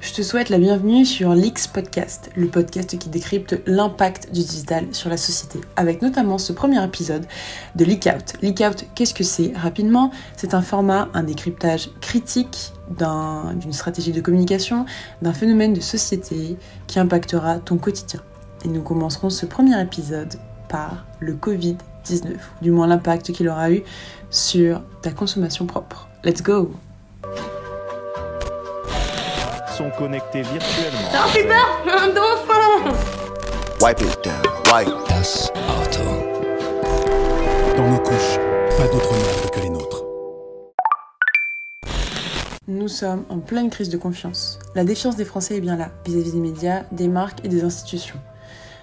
Je te souhaite la bienvenue sur l'X Podcast, le podcast qui décrypte l'impact du digital sur la société, avec notamment ce premier épisode de Leak Out. Leak Out, qu'est-ce que c'est Rapidement, c'est un format, un décryptage critique d'une stratégie de communication, d'un phénomène de société qui impactera ton quotidien. Et nous commencerons ce premier épisode par le Covid-19, du moins l'impact qu'il aura eu sur ta consommation propre. Let's go sont connectés virtuellement. Ça fait peur Un dauphin Wipe it down, wipe. Das Auto. Dans nos couches, pas d'autre merde que les nôtres. Nous sommes en pleine crise de confiance. La défiance des Français est bien là, vis-à-vis des médias, des marques et des institutions.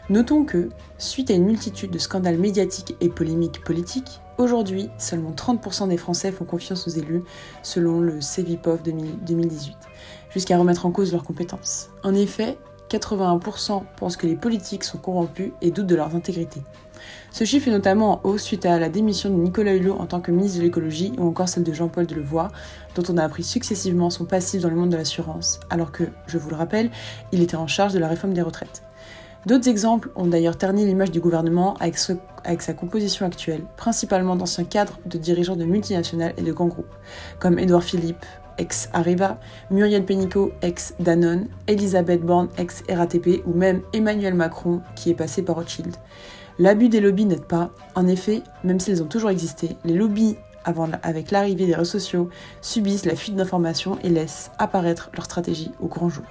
Notons que, suite à une multitude de scandales médiatiques et polémiques politiques, aujourd'hui, seulement 30% des Français font confiance aux élus, selon le CVPOF 2018 jusqu'à remettre en cause leurs compétences. En effet, 81% pensent que les politiques sont corrompus et doutent de leur intégrité. Ce chiffre est notamment en hausse suite à la démission de Nicolas Hulot en tant que ministre de l'écologie ou encore celle de Jean-Paul Delevoye, dont on a appris successivement son passif dans le monde de l'assurance, alors que, je vous le rappelle, il était en charge de la réforme des retraites. D'autres exemples ont d'ailleurs terni l'image du gouvernement avec, sa composition actuelle, principalement d'anciens cadres de dirigeants de multinationales et de grands groupes, comme Édouard Philippe, ex-Areva, Muriel Pénicaud, ex-Danone, Elisabeth Borne, ex-RATP ou même Emmanuel Macron qui est passé par Rothschild. L'abus des lobbies n'aide pas. En effet, même s'ils ont toujours existé, les lobbies, avec l'arrivée des réseaux sociaux, subissent la fuite d'informations et laissent apparaître leur stratégie au grand jour.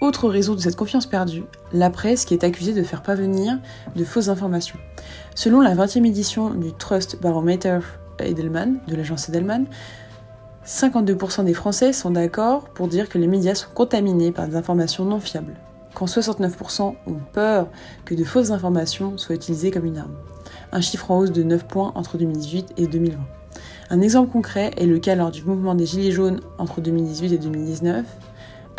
Autre raison de cette confiance perdue, la presse qui est accusée de faire parvenir de fausses informations. Selon la 20e édition du Trust Barometer Edelman, de l'agence Edelman, 52% des Français sont d'accord pour dire que les médias sont contaminés par des informations non fiables, quand 69% ont peur que de fausses informations soient utilisées comme une arme. Un chiffre en hausse de 9 points entre 2018 et 2020. Un exemple concret est le cas lors du mouvement des Gilets jaunes entre 2018 et 2019,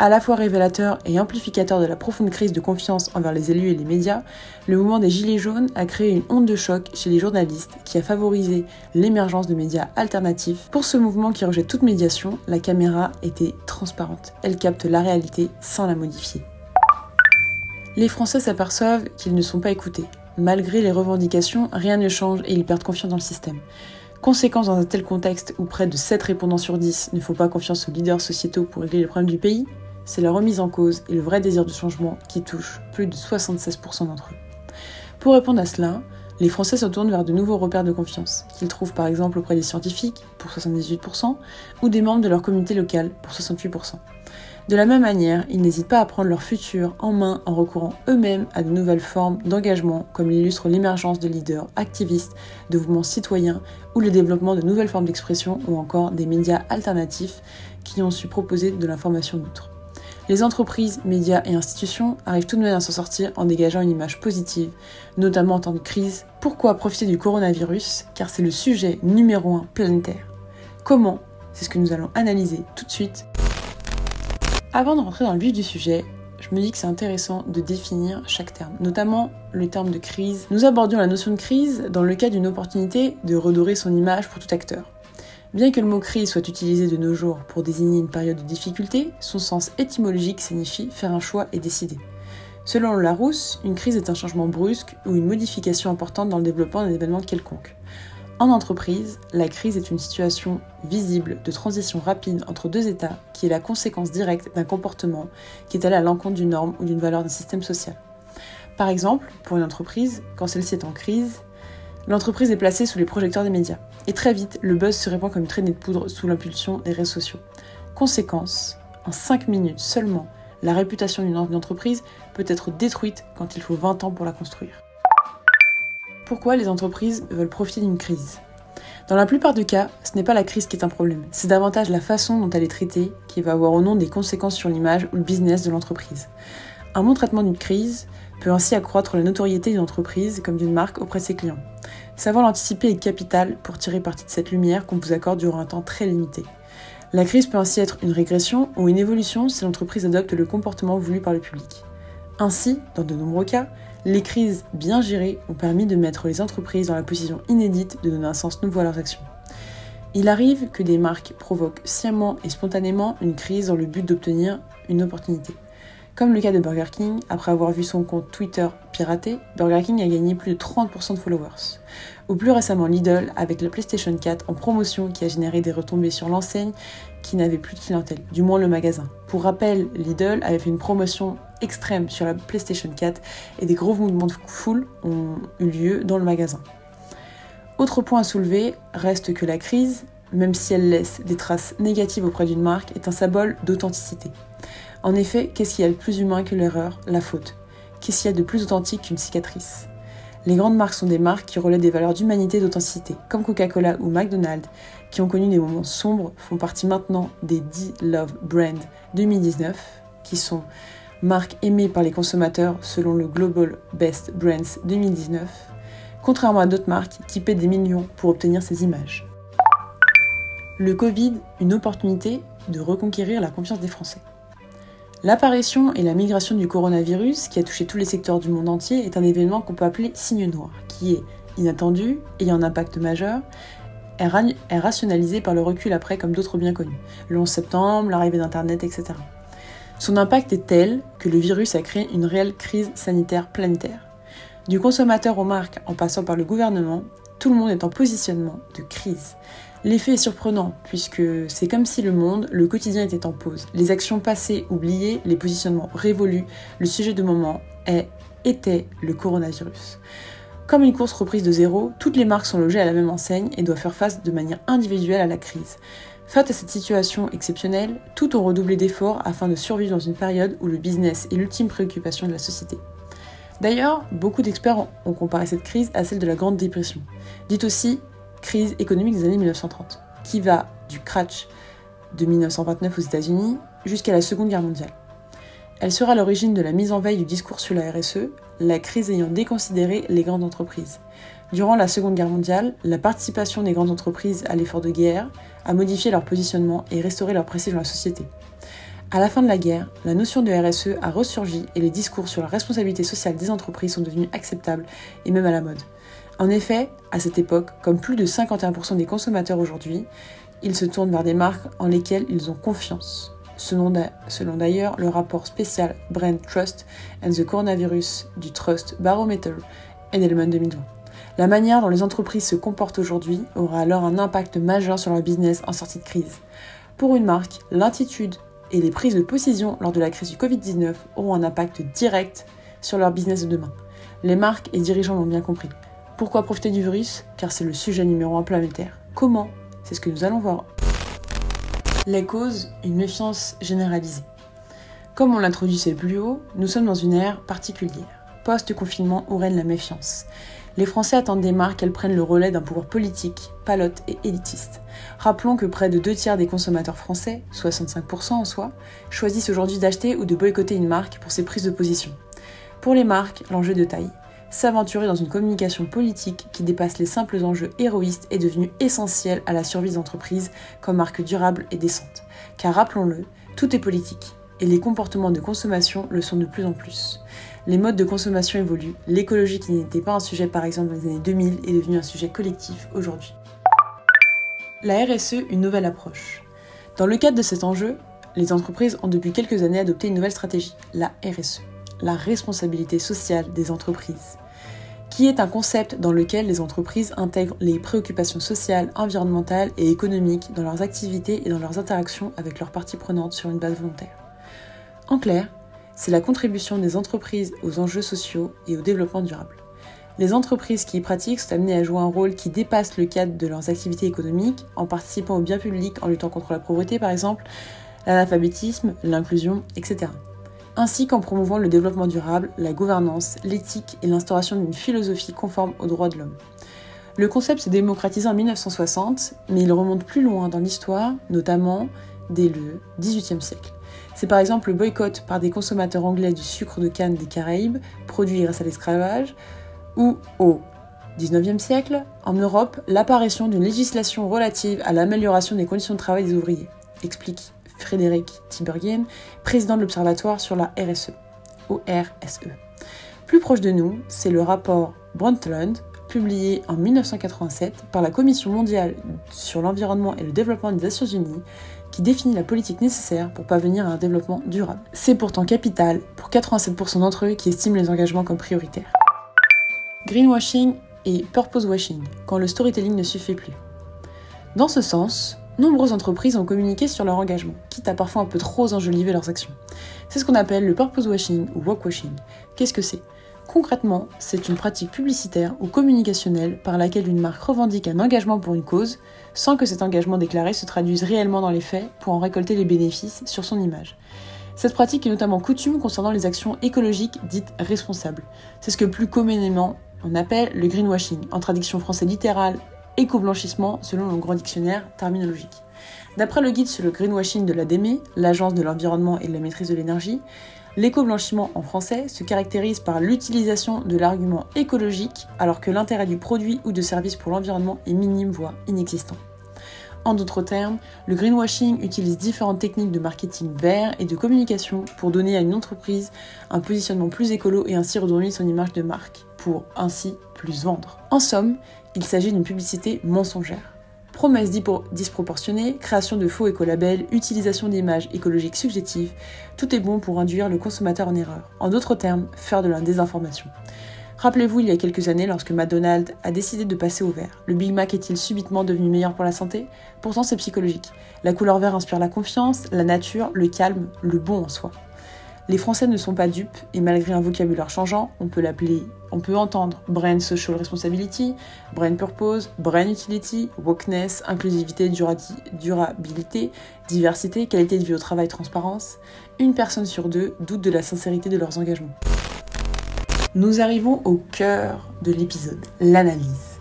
à la fois révélateur et amplificateur de la profonde crise de confiance envers les élus et les médias, le mouvement des Gilets jaunes a créé une onde de choc chez les journalistes qui a favorisé l'émergence de médias alternatifs. Pour ce mouvement qui rejette toute médiation, la caméra était transparente. Elle capte la réalité sans la modifier. Les Français s'aperçoivent qu'ils ne sont pas écoutés. Malgré les revendications, rien ne change et ils perdent confiance dans le système. Conséquence dans un tel contexte où près de 7 répondants sur 10 ne font pas confiance aux leaders sociétaux pour régler les problèmes du pays, c'est la remise en cause et le vrai désir de changement qui touchent plus de 76% d'entre eux. Pour répondre à cela, les Français se tournent vers de nouveaux repères de confiance, qu'ils trouvent par exemple auprès des scientifiques, pour 78%, ou des membres de leur communauté locale, pour 68%. De la même manière, ils n'hésitent pas à prendre leur futur en main en recourant eux-mêmes à de nouvelles formes d'engagement, comme l'illustre l'émergence de leaders activistes, de mouvements citoyens ou le développement de nouvelles formes d'expression ou encore des médias alternatifs qui ont su proposer de l'information neutre. Les entreprises, médias et institutions arrivent tout de même à s'en sortir en dégageant une image positive, notamment en temps de crise. Pourquoi profiter du coronavirus? Car c'est le sujet numéro un planétaire. Comment? C'est ce que nous allons analyser tout de suite. Avant de rentrer dans le vif du sujet, je me dis que c'est intéressant de définir chaque terme, notamment le terme de crise. Nous abordions la notion de crise dans le cas d'une opportunité de redorer son image pour tout acteur. Bien que le mot crise soit utilisé de nos jours pour désigner une période de difficulté, son sens étymologique signifie faire un choix et décider. Selon Larousse, une crise est un changement brusque ou une modification importante dans le développement d'un événement quelconque. En entreprise, la crise est une situation visible de transition rapide entre deux états qui est la conséquence directe d'un comportement qui est allé à l'encontre d'une norme ou d'une valeur d'un système social. Par exemple, pour une entreprise, quand celle-ci est en crise, L'entreprise est placée sous les projecteurs des médias. Et très vite, le buzz se répand comme une traînée de poudre sous l'impulsion des réseaux sociaux. Conséquence, en 5 minutes seulement, la réputation d'une entreprise peut être détruite quand il faut 20 ans pour la construire. Pourquoi les entreprises veulent profiter d'une crise? Dans la plupart des cas, ce n'est pas la crise qui est un problème, c'est davantage la façon dont elle est traitée qui va avoir au nom des conséquences sur l'image ou le business de l'entreprise. Un bon traitement d'une crise peut ainsi accroître la notoriété d'une entreprise comme d'une marque auprès de ses clients. Savoir l'anticiper est capital pour tirer parti de cette lumière qu'on vous accorde durant un temps très limité. La crise peut ainsi être une régression ou une évolution si l'entreprise adopte le comportement voulu par le public. Ainsi, dans de nombreux cas, les crises bien gérées ont permis de mettre les entreprises dans la position inédite de donner un sens nouveau à leurs actions. Il arrive que des marques provoquent sciemment et spontanément une crise dans le but d'obtenir une opportunité. Comme le cas de Burger King, après avoir vu son compte Twitter piraté, Burger King a gagné plus de 30% de followers. Ou plus récemment Lidl avec la PlayStation 4 en promotion qui a généré des retombées sur l'enseigne qui n'avait plus de clientèle, du moins le magasin. Pour rappel, Lidl avait fait une promotion extrême sur la PlayStation 4 et des gros mouvements de foule ont eu lieu dans le magasin. Autre point à soulever reste que la crise, même si elle laisse des traces négatives auprès d'une marque, est un symbole d'authenticité. En effet, qu'est-ce qu'il y a de plus humain que l'erreur, la faute? Qu'est-ce qu'il y a de plus authentique qu'une cicatrice? Les grandes marques sont des marques qui relaient des valeurs d'humanité et d'authenticité, comme Coca-Cola ou McDonald's, qui ont connu des moments sombres, font partie maintenant des 10 Love Brand 2019, qui sont marques aimées par les consommateurs selon le Global Best Brands 2019, contrairement à d'autres marques qui paient des millions pour obtenir ces images. Le Covid, une opportunité de reconquérir la confiance des Français. L'apparition et la migration du coronavirus, qui a touché tous les secteurs du monde entier, est un événement qu'on peut appeler signe noir, qui est inattendu, ayant un impact majeur, est, rationalisé par le recul après comme d'autres bien connus, le 11 septembre, l'arrivée d'Internet, etc. Son impact est tel que le virus a créé une réelle crise sanitaire planétaire. Du consommateur aux marques en passant par le gouvernement, tout le monde est en positionnement de crise. L'effet est surprenant, puisque c'est comme si le monde, le quotidien était en pause. Les actions passées oubliées, les positionnements révolus, le sujet de moment est, était le coronavirus. Comme une course reprise de zéro, toutes les marques sont logées à la même enseigne et doivent faire face de manière individuelle à la crise. Face à cette situation exceptionnelle, tout ont redoublé d'efforts afin de survivre dans une période où le business est l'ultime préoccupation de la société. D'ailleurs, beaucoup d'experts ont comparé cette crise à celle de la Grande Dépression, dite aussi crise économique des années 1930, qui va du crash de 1929 aux États-Unis jusqu'à la Seconde Guerre mondiale. Elle sera l'origine de la mise en veille du discours sur la RSE, la crise ayant déconsidéré les grandes entreprises. Durant la Seconde Guerre mondiale, la participation des grandes entreprises à l'effort de guerre a modifié leur positionnement et restauré leur prestige dans la société. À la fin de la guerre, la notion de RSE a ressurgi et les discours sur la responsabilité sociale des entreprises sont devenus acceptables et même à la mode. En effet, à cette époque, comme plus de 51% des consommateurs aujourd'hui, ils se tournent vers des marques en lesquelles ils ont confiance. Selon d'ailleurs le rapport spécial Brand Trust and the Coronavirus du Trust Barometer Edelman 2020. La manière dont les entreprises se comportent aujourd'hui aura alors un impact majeur sur leur business en sortie de crise. Pour une marque, l'attitude et les prises de position lors de la crise du Covid-19 auront un impact direct sur leur business de demain. Les marques et dirigeants l'ont bien compris. Pourquoi profiter du virus? Car c'est le sujet numéro un planétaire. Comment? C'est ce que nous allons voir. Les causes, une méfiance généralisée. Comme on l'introduisait plus haut, nous sommes dans une ère particulière. Post-confinement où règne la méfiance. Les Français attendent des marques qu'elles prennent le relais d'un pouvoir politique, palote et élitiste. Rappelons que près de deux tiers des consommateurs français, 65% en soi, choisissent aujourd'hui d'acheter ou de boycotter une marque pour ses prises de position. Pour les marques, l'enjeu de taille s'aventurer dans une communication politique qui dépasse les simples enjeux héroïstes est devenu essentiel à la survie des entreprises comme marque durable et décente. Car rappelons-le, tout est politique et les comportements de consommation le sont de plus en plus. Les modes de consommation évoluent, l'écologie qui n'était pas un sujet par exemple dans les années 2000 est devenue un sujet collectif aujourd'hui. La RSE, une nouvelle approche. Dans le cadre de cet enjeu, les entreprises ont depuis quelques années adopté une nouvelle stratégie, la RSE, la responsabilité sociale des entreprises qui est un concept dans lequel les entreprises intègrent les préoccupations sociales, environnementales et économiques dans leurs activités et dans leurs interactions avec leurs parties prenantes sur une base volontaire. En clair, c'est la contribution des entreprises aux enjeux sociaux et au développement durable. Les entreprises qui y pratiquent sont amenées à jouer un rôle qui dépasse le cadre de leurs activités économiques en participant au bien public, en luttant contre la pauvreté par exemple, l'analphabétisme, l'inclusion, etc ainsi qu'en promouvant le développement durable, la gouvernance, l'éthique et l'instauration d'une philosophie conforme aux droits de l'homme. Le concept s'est démocratisé en 1960, mais il remonte plus loin dans l'histoire, notamment dès le XVIIIe siècle. C'est par exemple le boycott par des consommateurs anglais du sucre de canne des Caraïbes, produit grâce à l'esclavage, ou au XIXe siècle, en Europe, l'apparition d'une législation relative à l'amélioration des conditions de travail des ouvriers, explique Frédéric Tiberghien, président de l'Observatoire sur la RSE, RSE. Plus proche de nous, c'est le rapport Brundtland, publié en 1987 par la Commission mondiale sur l'environnement et le développement des Nations Unies qui définit la politique nécessaire pour parvenir à un développement durable. C'est pourtant capital pour 87% d'entre eux qui estiment les engagements comme prioritaires. Greenwashing et purpose washing, quand le storytelling ne suffit plus. Dans ce sens, nombreuses entreprises ont communiqué sur leur engagement, quitte à parfois un peu trop enjoliver leurs actions. C'est ce qu'on appelle le purpose washing ou walk washing. Qu'est-ce que c'est? Concrètement, c'est une pratique publicitaire ou communicationnelle par laquelle une marque revendique un engagement pour une cause, sans que cet engagement déclaré se traduise réellement dans les faits pour en récolter les bénéfices sur son image. Cette pratique est notamment coutume concernant les actions écologiques dites responsables. C'est ce que plus communément on appelle le greenwashing, en traduction française littérale éco-blanchissement selon le grand dictionnaire terminologique. D'après le guide sur le greenwashing de l'ADEME, l'Agence de l'environnement et de la maîtrise de l'énergie, l'éco-blanchiment en français se caractérise par l'utilisation de l'argument écologique alors que l'intérêt du produit ou de service pour l'environnement est minime voire inexistant. En d'autres termes, le greenwashing utilise différentes techniques de marketing vert et de communication pour donner à une entreprise un positionnement plus écolo et ainsi redonner son image de marque, pour ainsi plus vendre. En somme, il s'agit d'une publicité mensongère. Promesses disproportionnées, création de faux écolabels, utilisation d'images écologiques subjectives, tout est bon pour induire le consommateur en erreur. En d'autres termes, faire de la désinformation. Rappelez-vous il y a quelques années lorsque McDonald's a décidé de passer au vert. Le Big Mac est-il subitement devenu meilleur pour la santé? Pourtant c'est psychologique. La couleur vert inspire la confiance, la nature, le calme, le bon en soi. Les Français ne sont pas dupes et malgré un vocabulaire changeant, on peut l'appeler, on peut entendre Brain Social Responsibility, Brain Purpose, Brain Utility, Wokeness, inclusivité, durabilité, diversité, qualité de vie au travail, transparence. Une personne sur deux doute de la sincérité de leurs engagements. Nous arrivons au cœur de l'épisode, l'analyse.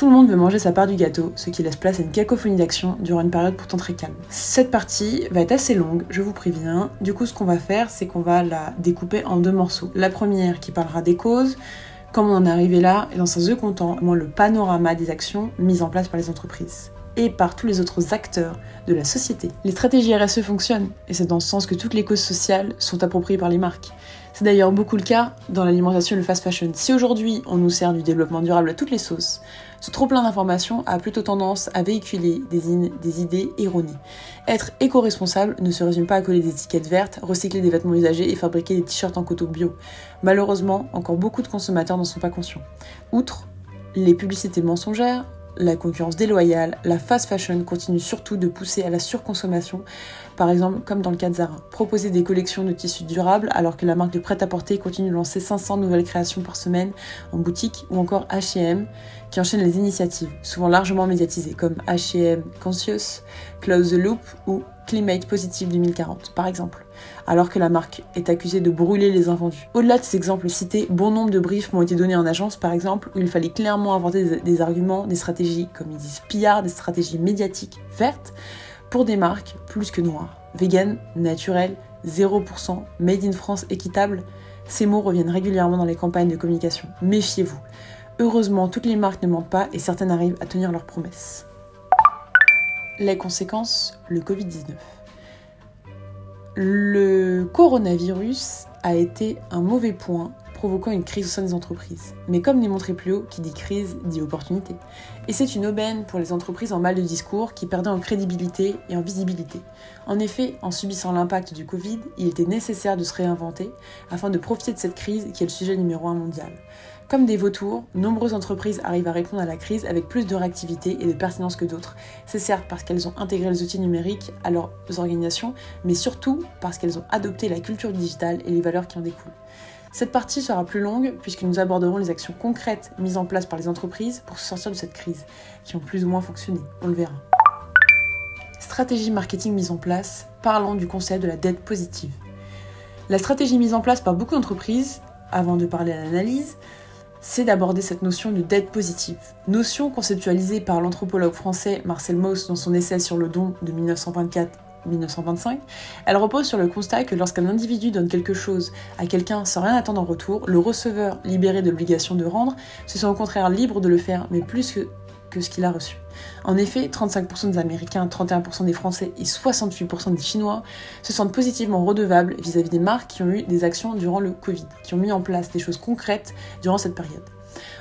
Tout le monde veut manger sa part du gâteau, ce qui laisse place à une cacophonie d'action durant une période pourtant très calme. Cette partie va être assez longue, je vous préviens. Du coup, ce qu'on va faire, c'est qu'on va la découper en deux morceaux. La première qui parlera des causes, comment on en est arrivé là, et dans un second temps, moins le panorama des actions mises en place par les entreprises et par tous les autres acteurs de la société. Les stratégies RSE fonctionnent, et c'est dans ce sens que toutes les causes sociales sont appropriées par les marques. C'est d'ailleurs beaucoup le cas dans l'alimentation et le fast fashion. Si aujourd'hui on nous sert du développement durable à toutes les sauces, ce trop plein d'informations a plutôt tendance à véhiculer des, idées erronées. Être éco-responsable ne se résume pas à coller des étiquettes vertes, recycler des vêtements usagés et fabriquer des t-shirts en coton bio. Malheureusement, encore beaucoup de consommateurs n'en sont pas conscients. Outre les publicités mensongères, la concurrence déloyale, la fast fashion continue surtout de pousser à la surconsommation, par exemple comme dans le cas de Zara. Proposer des collections de tissus durables alors que la marque de prêt-à-porter continue de lancer 500 nouvelles créations par semaine en boutique ou encore H&M qui enchaîne les initiatives, souvent largement médiatisées comme H&M Conscious, Close the Loop ou Climate Positive 2040 par exemple alors que la marque est accusée de brûler les invendus. Au-delà de ces exemples cités, bon nombre de briefs m'ont été donnés en agence, par exemple, où il fallait clairement inventer des, arguments, des stratégies, comme ils disent pillards, des stratégies médiatiques vertes, pour des marques plus que noires. Vegan, naturel, 0%, made in France, équitable, ces mots reviennent régulièrement dans les campagnes de communication. Méfiez-vous. Heureusement, toutes les marques ne mentent pas et certaines arrivent à tenir leurs promesses. Les conséquences, le Covid-19. Le coronavirus a été un mauvais point provoquant une crise au sein des entreprises. Mais comme démontré plus haut, qui dit crise dit opportunité. Et c'est une aubaine pour les entreprises en mal de discours qui perdaient en crédibilité et en visibilité. En effet, en subissant l'impact du Covid, il était nécessaire de se réinventer afin de profiter de cette crise qui est le sujet numéro un mondial. Comme des vautours, nombreuses entreprises arrivent à répondre à la crise avec plus de réactivité et de pertinence que d'autres. C'est certes parce qu'elles ont intégré les outils numériques à leurs organisations, mais surtout parce qu'elles ont adopté la culture digitale et les valeurs qui en découlent. Cette partie sera plus longue puisque nous aborderons les actions concrètes mises en place par les entreprises pour se sortir de cette crise, qui ont plus ou moins fonctionné, on le verra. Stratégie marketing mise en place, parlons du concept de la dette positive. La stratégie mise en place par beaucoup d'entreprises, avant de parler à l'analyse, c'est d'aborder cette notion de dette positive. Notion conceptualisée par l'anthropologue français Marcel Mauss dans son essai sur le don de 1924 1925, elle repose sur le constat que lorsqu'un individu donne quelque chose à quelqu'un sans rien attendre en retour, le receveur, libéré de l'obligation de rendre, se sent au contraire libre de le faire, mais plus que, que ce qu'il a reçu. En effet, 35% des Américains, 31% des Français et 68% des Chinois se sentent positivement redevables vis-à-vis des marques qui ont eu des actions durant le Covid, qui ont mis en place des choses concrètes durant cette période.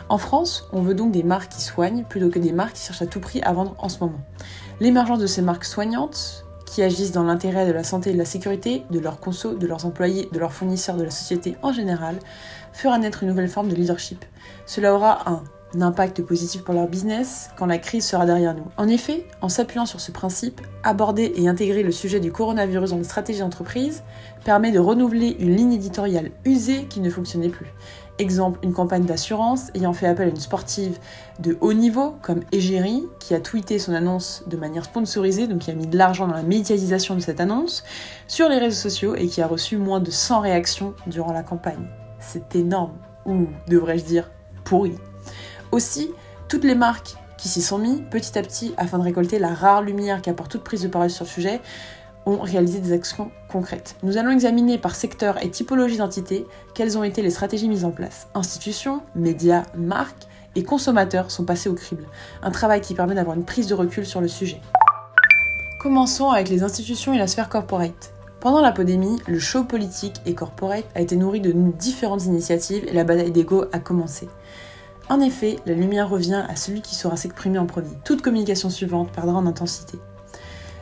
En France, on veut donc des marques qui soignent plutôt que des marques qui cherchent à tout prix à vendre en ce moment. L'émergence de ces marques soignantes, qui agissent dans l'intérêt de la santé et de la sécurité de leurs consos, de leurs employés, de leurs fournisseurs, de la société en général, fera naître une nouvelle forme de leadership. Cela aura un impact positif pour leur business quand la crise sera derrière nous. En effet, en s'appuyant sur ce principe, aborder et intégrer le sujet du coronavirus dans les stratégies d'entreprise permet de renouveler une ligne éditoriale usée qui ne fonctionnait plus. Exemple, une campagne d'assurance ayant fait appel à une sportive de haut niveau comme Egérie, qui a tweeté son annonce de manière sponsorisée, donc qui a mis de l'argent dans la médiatisation de cette annonce, sur les réseaux sociaux et qui a reçu moins de 100 réactions durant la campagne. C'est énorme, ou devrais-je dire pourri. Aussi, toutes les marques qui s'y sont mis petit à petit afin de récolter la rare lumière qui apporte toute prise de parole sur le sujet ont réalisé des actions concrètes. Nous allons examiner par secteur et typologie d'entité quelles ont été les stratégies mises en place. Institutions, médias, marques et consommateurs sont passés au crible. Un travail qui permet d'avoir une prise de recul sur le sujet. Commençons avec les institutions et la sphère corporate. Pendant la pandémie, le show politique et corporate a été nourri de différentes initiatives et la bataille d'ego a commencé. En effet, la lumière revient à celui qui saura s'exprimer en premier. Toute communication suivante perdra en intensité.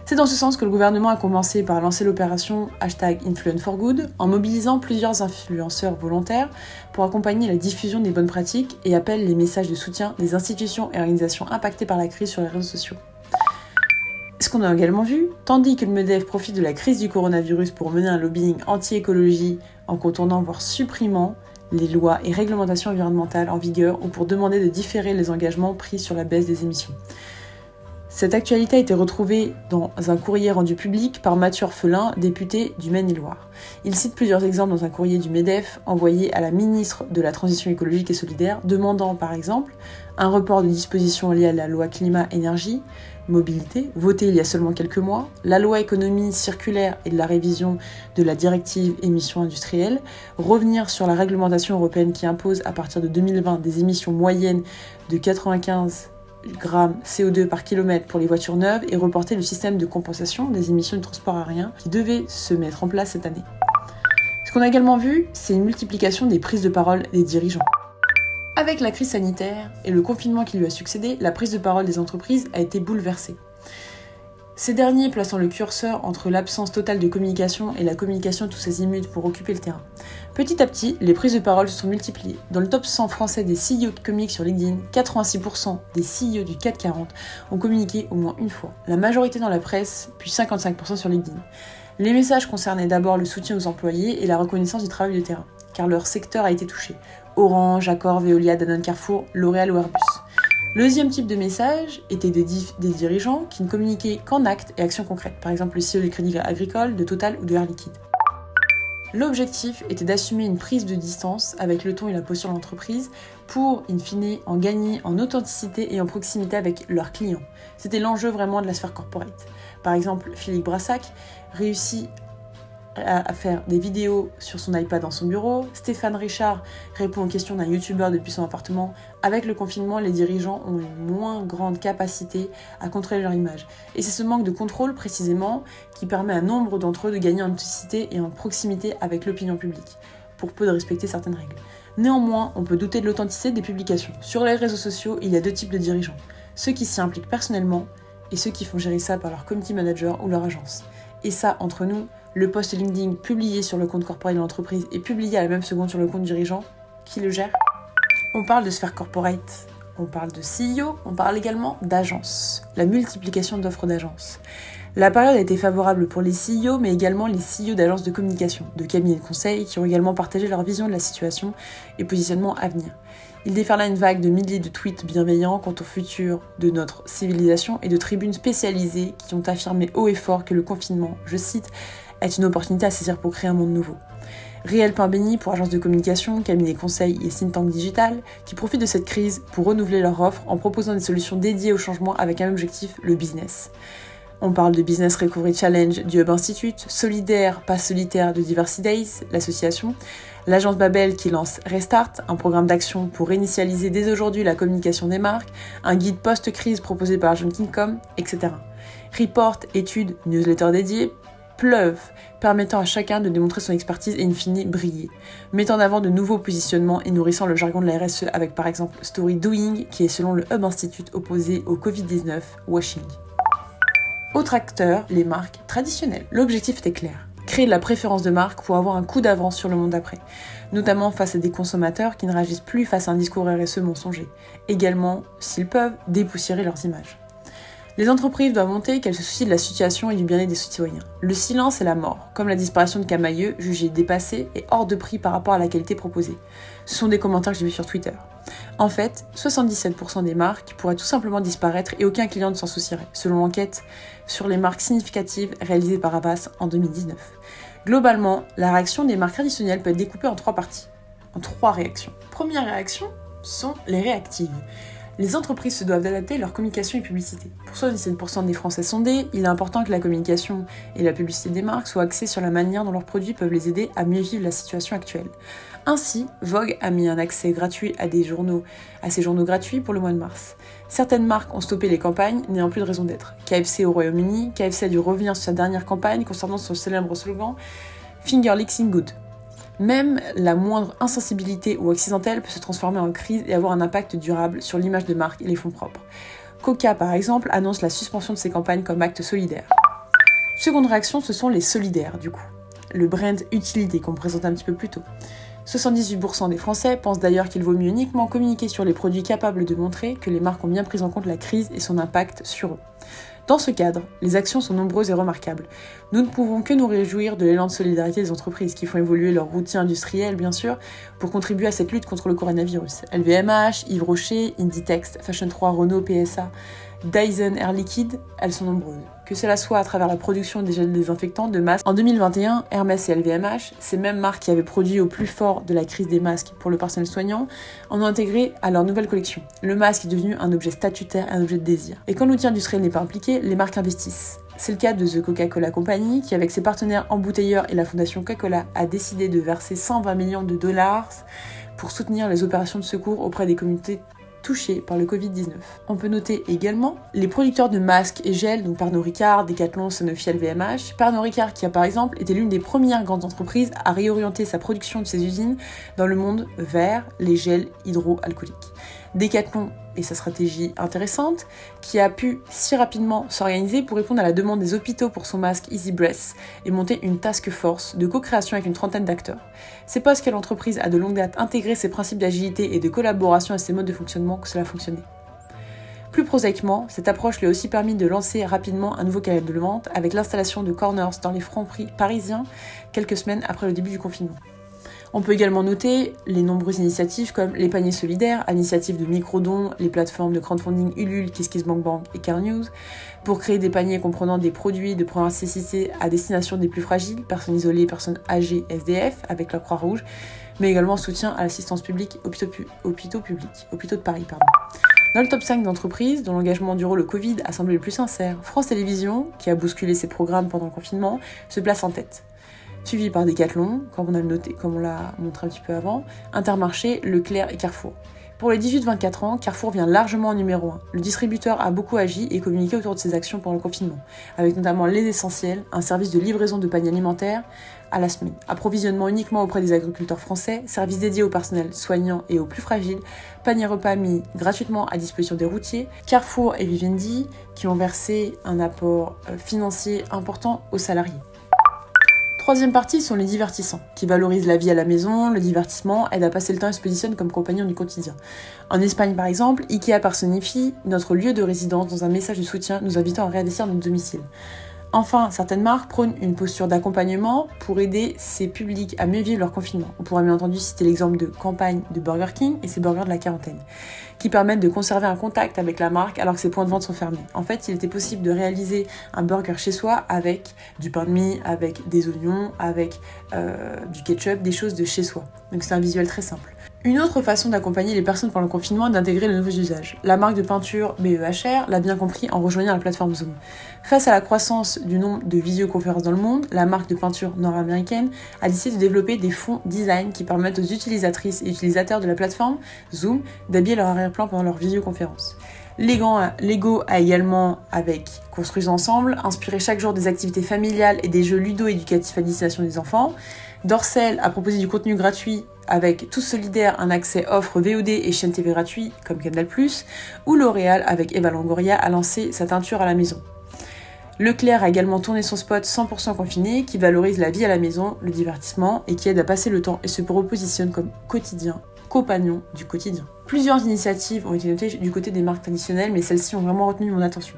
C'est dans ce sens que le gouvernement a commencé par lancer l'opération hashtag Influence for Good en mobilisant plusieurs influenceurs volontaires pour accompagner la diffusion des bonnes pratiques et appelle les messages de soutien des institutions et organisations impactées par la crise sur les réseaux sociaux. Ce qu'on a également vu, tandis que le MEDEF profite de la crise du coronavirus pour mener un lobbying anti-écologie en contournant voire supprimant les lois et réglementations environnementales en vigueur ou pour demander de différer les engagements pris sur la baisse des émissions. Cette actualité a été retrouvée dans un courrier rendu public par Mathieu Orphelin, député du Maine-et-Loire. Il cite plusieurs exemples dans un courrier du MEDEF envoyé à la ministre de la Transition écologique et solidaire, demandant par exemple un report de dispositions liées à la loi climat-énergie, mobilité, votée il y a seulement quelques mois, la loi économie circulaire et la révision de la directive émissions industrielles, revenir sur la réglementation européenne qui impose à partir de 2020 des émissions moyennes de 95 grammes CO2 par kilomètre pour les voitures neuves et reporter le système de compensation des émissions de transport aérien qui devait se mettre en place cette année. Ce qu'on a également vu, c'est une multiplication des prises de parole des dirigeants. Avec la crise sanitaire et le confinement qui lui a succédé, la prise de parole des entreprises a été bouleversée. Ces derniers plaçant le curseur entre l'absence totale de communication et la communication tous azimuts pour occuper le terrain. Petit à petit, les prises de parole se sont multipliées. Dans le top 100 français des CEO de comics sur LinkedIn, 86% des CEO du 440 ont communiqué au moins une fois. La majorité dans la presse, puis 55% sur LinkedIn. Les messages concernaient d'abord le soutien aux employés et la reconnaissance du travail de terrain, car leur secteur a été touché. Orange, Accor, Veolia, Danone Carrefour, L'Oréal ou Airbus. Le deuxième type de message était des, des dirigeants qui ne communiquaient qu'en actes et actions concrètes, par exemple le CEO du Crédit Agricole, de Total ou de Air Liquide. L'objectif était d'assumer une prise de distance avec le ton et la posture de l'entreprise pour, in fine, en gagner en authenticité et en proximité avec leurs clients. C'était l'enjeu vraiment de la sphère corporate. Par exemple, Philippe Brassac réussit à faire des vidéos sur son iPad dans son bureau. Stéphane Richard répond aux questions d'un youtubeur depuis son appartement. Avec le confinement, les dirigeants ont une moins grande capacité à contrôler leur image. Et c'est ce manque de contrôle précisément qui permet à nombre d'entre eux de gagner en authenticité et en proximité avec l'opinion publique, pour peu de respecter certaines règles. Néanmoins, on peut douter de l'authenticité des publications. Sur les réseaux sociaux, il y a deux types de dirigeants. Ceux qui s'y impliquent personnellement et ceux qui font gérer ça par leur community manager ou leur agence. Et ça, entre nous, le post LinkedIn publié sur le compte corporel de l'entreprise et publié à la même seconde sur le compte dirigeant, qui le gère? On parle de sphère corporate, on parle de CEO, on parle également d'agence, la multiplication d'offres d'agence. La période a été favorable pour les CEO, mais également les CEO d'agences de communication, de cabinets de conseil, qui ont également partagé leur vision de la situation et positionnement à venir. Il déferla une vague de milliers de tweets bienveillants quant au futur de notre civilisation et de tribunes spécialisées qui ont affirmé haut et fort que le confinement, je cite, est une opportunité à saisir pour créer un monde nouveau. Réel pain béni pour agences de communication, cabinets conseils et think tank digital qui profitent de cette crise pour renouveler leur offre en proposant des solutions dédiées au changement avec un objectif, le business. On parle de Business Recovery Challenge du Hub Institute, Solidaire, pas solitaire de Diversity Days, l'association, l'agence Babel qui lance Restart, un programme d'action pour réinitialiser dès aujourd'hui la communication des marques, un guide post-crise proposé par John Kingcom, etc. Report, études, newsletter dédié, pleuvent, permettant à chacun de démontrer son expertise et in fine briller, mettant en avant de nouveaux positionnements et nourrissant le jargon de la RSE avec par exemple Story Doing, qui est selon le Hub Institute opposé au Covid-19 washing. Autre acteur, les marques traditionnelles. L'objectif était clair créer de la préférence de marque pour avoir un coup d'avance sur le monde d'après, notamment face à des consommateurs qui ne réagissent plus face à un discours RSE mensonger. Également, s'ils peuvent, dépoussiérer leurs images. Les entreprises doivent monter qu'elles se soucient de la situation et du bien-être des citoyens. Le silence est la mort, comme la disparition de Camailleux, jugée dépassée et hors de prix par rapport à la qualité proposée. Ce sont des commentaires que j'ai vus sur Twitter. En fait, 77% des marques pourraient tout simplement disparaître et aucun client ne s'en soucierait, selon l'enquête sur les marques significatives réalisée par Abbas en 2019. Globalement, la réaction des marques traditionnelles peut être découpée en trois parties, en trois réactions. Première réaction sont les réactives les entreprises se doivent d'adapter leur communication et publicité. Pour 77% des Français sondés, il est important que la communication et la publicité des marques soient axées sur la manière dont leurs produits peuvent les aider à mieux vivre la situation actuelle. Ainsi, Vogue a mis un accès gratuit à des journaux, à journaux gratuits pour le mois de mars. Certaines marques ont stoppé les campagnes, n'ayant plus de raison d'être. KFC au Royaume-Uni, KFC a dû revenir sur sa dernière campagne concernant son célèbre slogan Finger Good. Même la moindre insensibilité ou accidentelle peut se transformer en crise et avoir un impact durable sur l'image de marque et les fonds propres. Coca, par exemple, annonce la suspension de ses campagnes comme acte solidaire. Seconde réaction, ce sont les solidaires, du coup. Le brand utilité qu'on présente un petit peu plus tôt. 78% des Français pensent d'ailleurs qu'il vaut mieux uniquement communiquer sur les produits capables de montrer que les marques ont bien pris en compte la crise et son impact sur eux. Dans ce cadre, les actions sont nombreuses et remarquables. Nous ne pouvons que nous réjouir de l'élan de solidarité des entreprises qui font évoluer leur routine industrielle, bien sûr, pour contribuer à cette lutte contre le coronavirus. LVMH, Yves Rocher, Inditex, Fashion 3, Renault, PSA, Dyson Air Liquide, elles sont nombreuses. Que cela soit à travers la production des gels désinfectants, de masques. En 2021, Hermès et LVMH, ces mêmes marques qui avaient produit au plus fort de la crise des masques pour le personnel soignant, en ont intégré à leur nouvelle collection. Le masque est devenu un objet statutaire, un objet de désir. Et quand l'outil industriel n'est pas impliqué, les marques investissent. C'est le cas de The Coca-Cola Company, qui avec ses partenaires embouteilleurs et la fondation Coca-Cola a décidé de verser 120 millions de dollars pour soutenir les opérations de secours auprès des communautés touchés par le Covid-19. On peut noter également les producteurs de masques et gels, donc Pernod Ricard, Decathlon, Sanofi, LVMH. Pernod Ricard qui a par exemple été l'une des premières grandes entreprises à réorienter sa production de ses usines dans le monde vers les gels hydroalcooliques. Decathlon et sa stratégie intéressante, qui a pu si rapidement s'organiser pour répondre à la demande des hôpitaux pour son masque Easy Breath et monter une task force de co-création avec une trentaine d'acteurs. C'est parce que l'entreprise a de longue date intégré ses principes d'agilité et de collaboration à ses modes de fonctionnement que cela a fonctionné. Plus prosaïquement, cette approche lui a aussi permis de lancer rapidement un nouveau canal de vente avec l'installation de corners dans les francs prix parisiens quelques semaines après le début du confinement. On peut également noter les nombreuses initiatives comme les paniers solidaires, initiatives de micro-dons, les plateformes de crowdfunding Ulule, KissKissBankBank et CarNews, pour créer des paniers comprenant des produits de première nécessité à destination des plus fragiles, personnes isolées, personnes âgées, SDF, avec la Croix-Rouge, mais également soutien à l'assistance publique, hôpitaux, hôpitaux publics, hôpitaux de Paris, pardon. Dans le top 5 d'entreprises dont l'engagement durant le Covid a semblé le plus sincère, France Télévisions, qui a bousculé ses programmes pendant le confinement, se place en tête suivi par Decathlon, comme on a noté, comme on l'a montré un petit peu avant, Intermarché, Leclerc et Carrefour. Pour les 18-24 ans, Carrefour vient largement en numéro 1. Le distributeur a beaucoup agi et communiqué autour de ses actions pendant le confinement, avec notamment les essentiels, un service de livraison de paniers alimentaires à la semaine, approvisionnement uniquement auprès des agriculteurs français, service dédié au personnel soignant et aux plus fragiles, panier repas mis gratuitement à disposition des routiers, Carrefour et Vivendi qui ont versé un apport euh, financier important aux salariés. Troisième partie sont les divertissants, qui valorisent la vie à la maison, le divertissement, aident à passer le temps et se positionnent comme compagnons du quotidien. En Espagne par exemple, Ikea personnifie notre lieu de résidence dans un message de soutien nous invitant à réinvestir notre domicile. Enfin, certaines marques prônent une posture d'accompagnement pour aider ces publics à mieux vivre leur confinement. On pourrait bien entendu citer l'exemple de campagne de Burger King et ses burgers de la quarantaine, qui permettent de conserver un contact avec la marque alors que ses points de vente sont fermés. En fait, il était possible de réaliser un burger chez soi avec du pain de mie, avec des oignons, avec euh, du ketchup, des choses de chez soi. Donc c'est un visuel très simple. Une autre façon d'accompagner les personnes pendant le confinement est d'intégrer de nouveaux usages. La marque de peinture BEHR l'a bien compris en rejoignant la plateforme Zoom. Face à la croissance du nombre de visioconférences dans le monde, la marque de peinture nord-américaine a décidé de développer des fonds design qui permettent aux utilisatrices et utilisateurs de la plateforme Zoom d'habiller leur arrière-plan pendant leur visioconférence. Lego a également, avec Construisons ensemble, inspiré chaque jour des activités familiales et des jeux ludo-éducatifs à destination des enfants. Dorsel a proposé du contenu gratuit avec Tous Solidaires, un accès offre VOD et chaîne TV gratuit comme Canal+, ou L'Oréal avec Eva Longoria a lancé sa teinture à la maison. Leclerc a également tourné son spot 100% confiné qui valorise la vie à la maison, le divertissement et qui aide à passer le temps et se repositionne comme quotidien, compagnon du quotidien. Plusieurs initiatives ont été notées du côté des marques traditionnelles mais celles-ci ont vraiment retenu mon attention.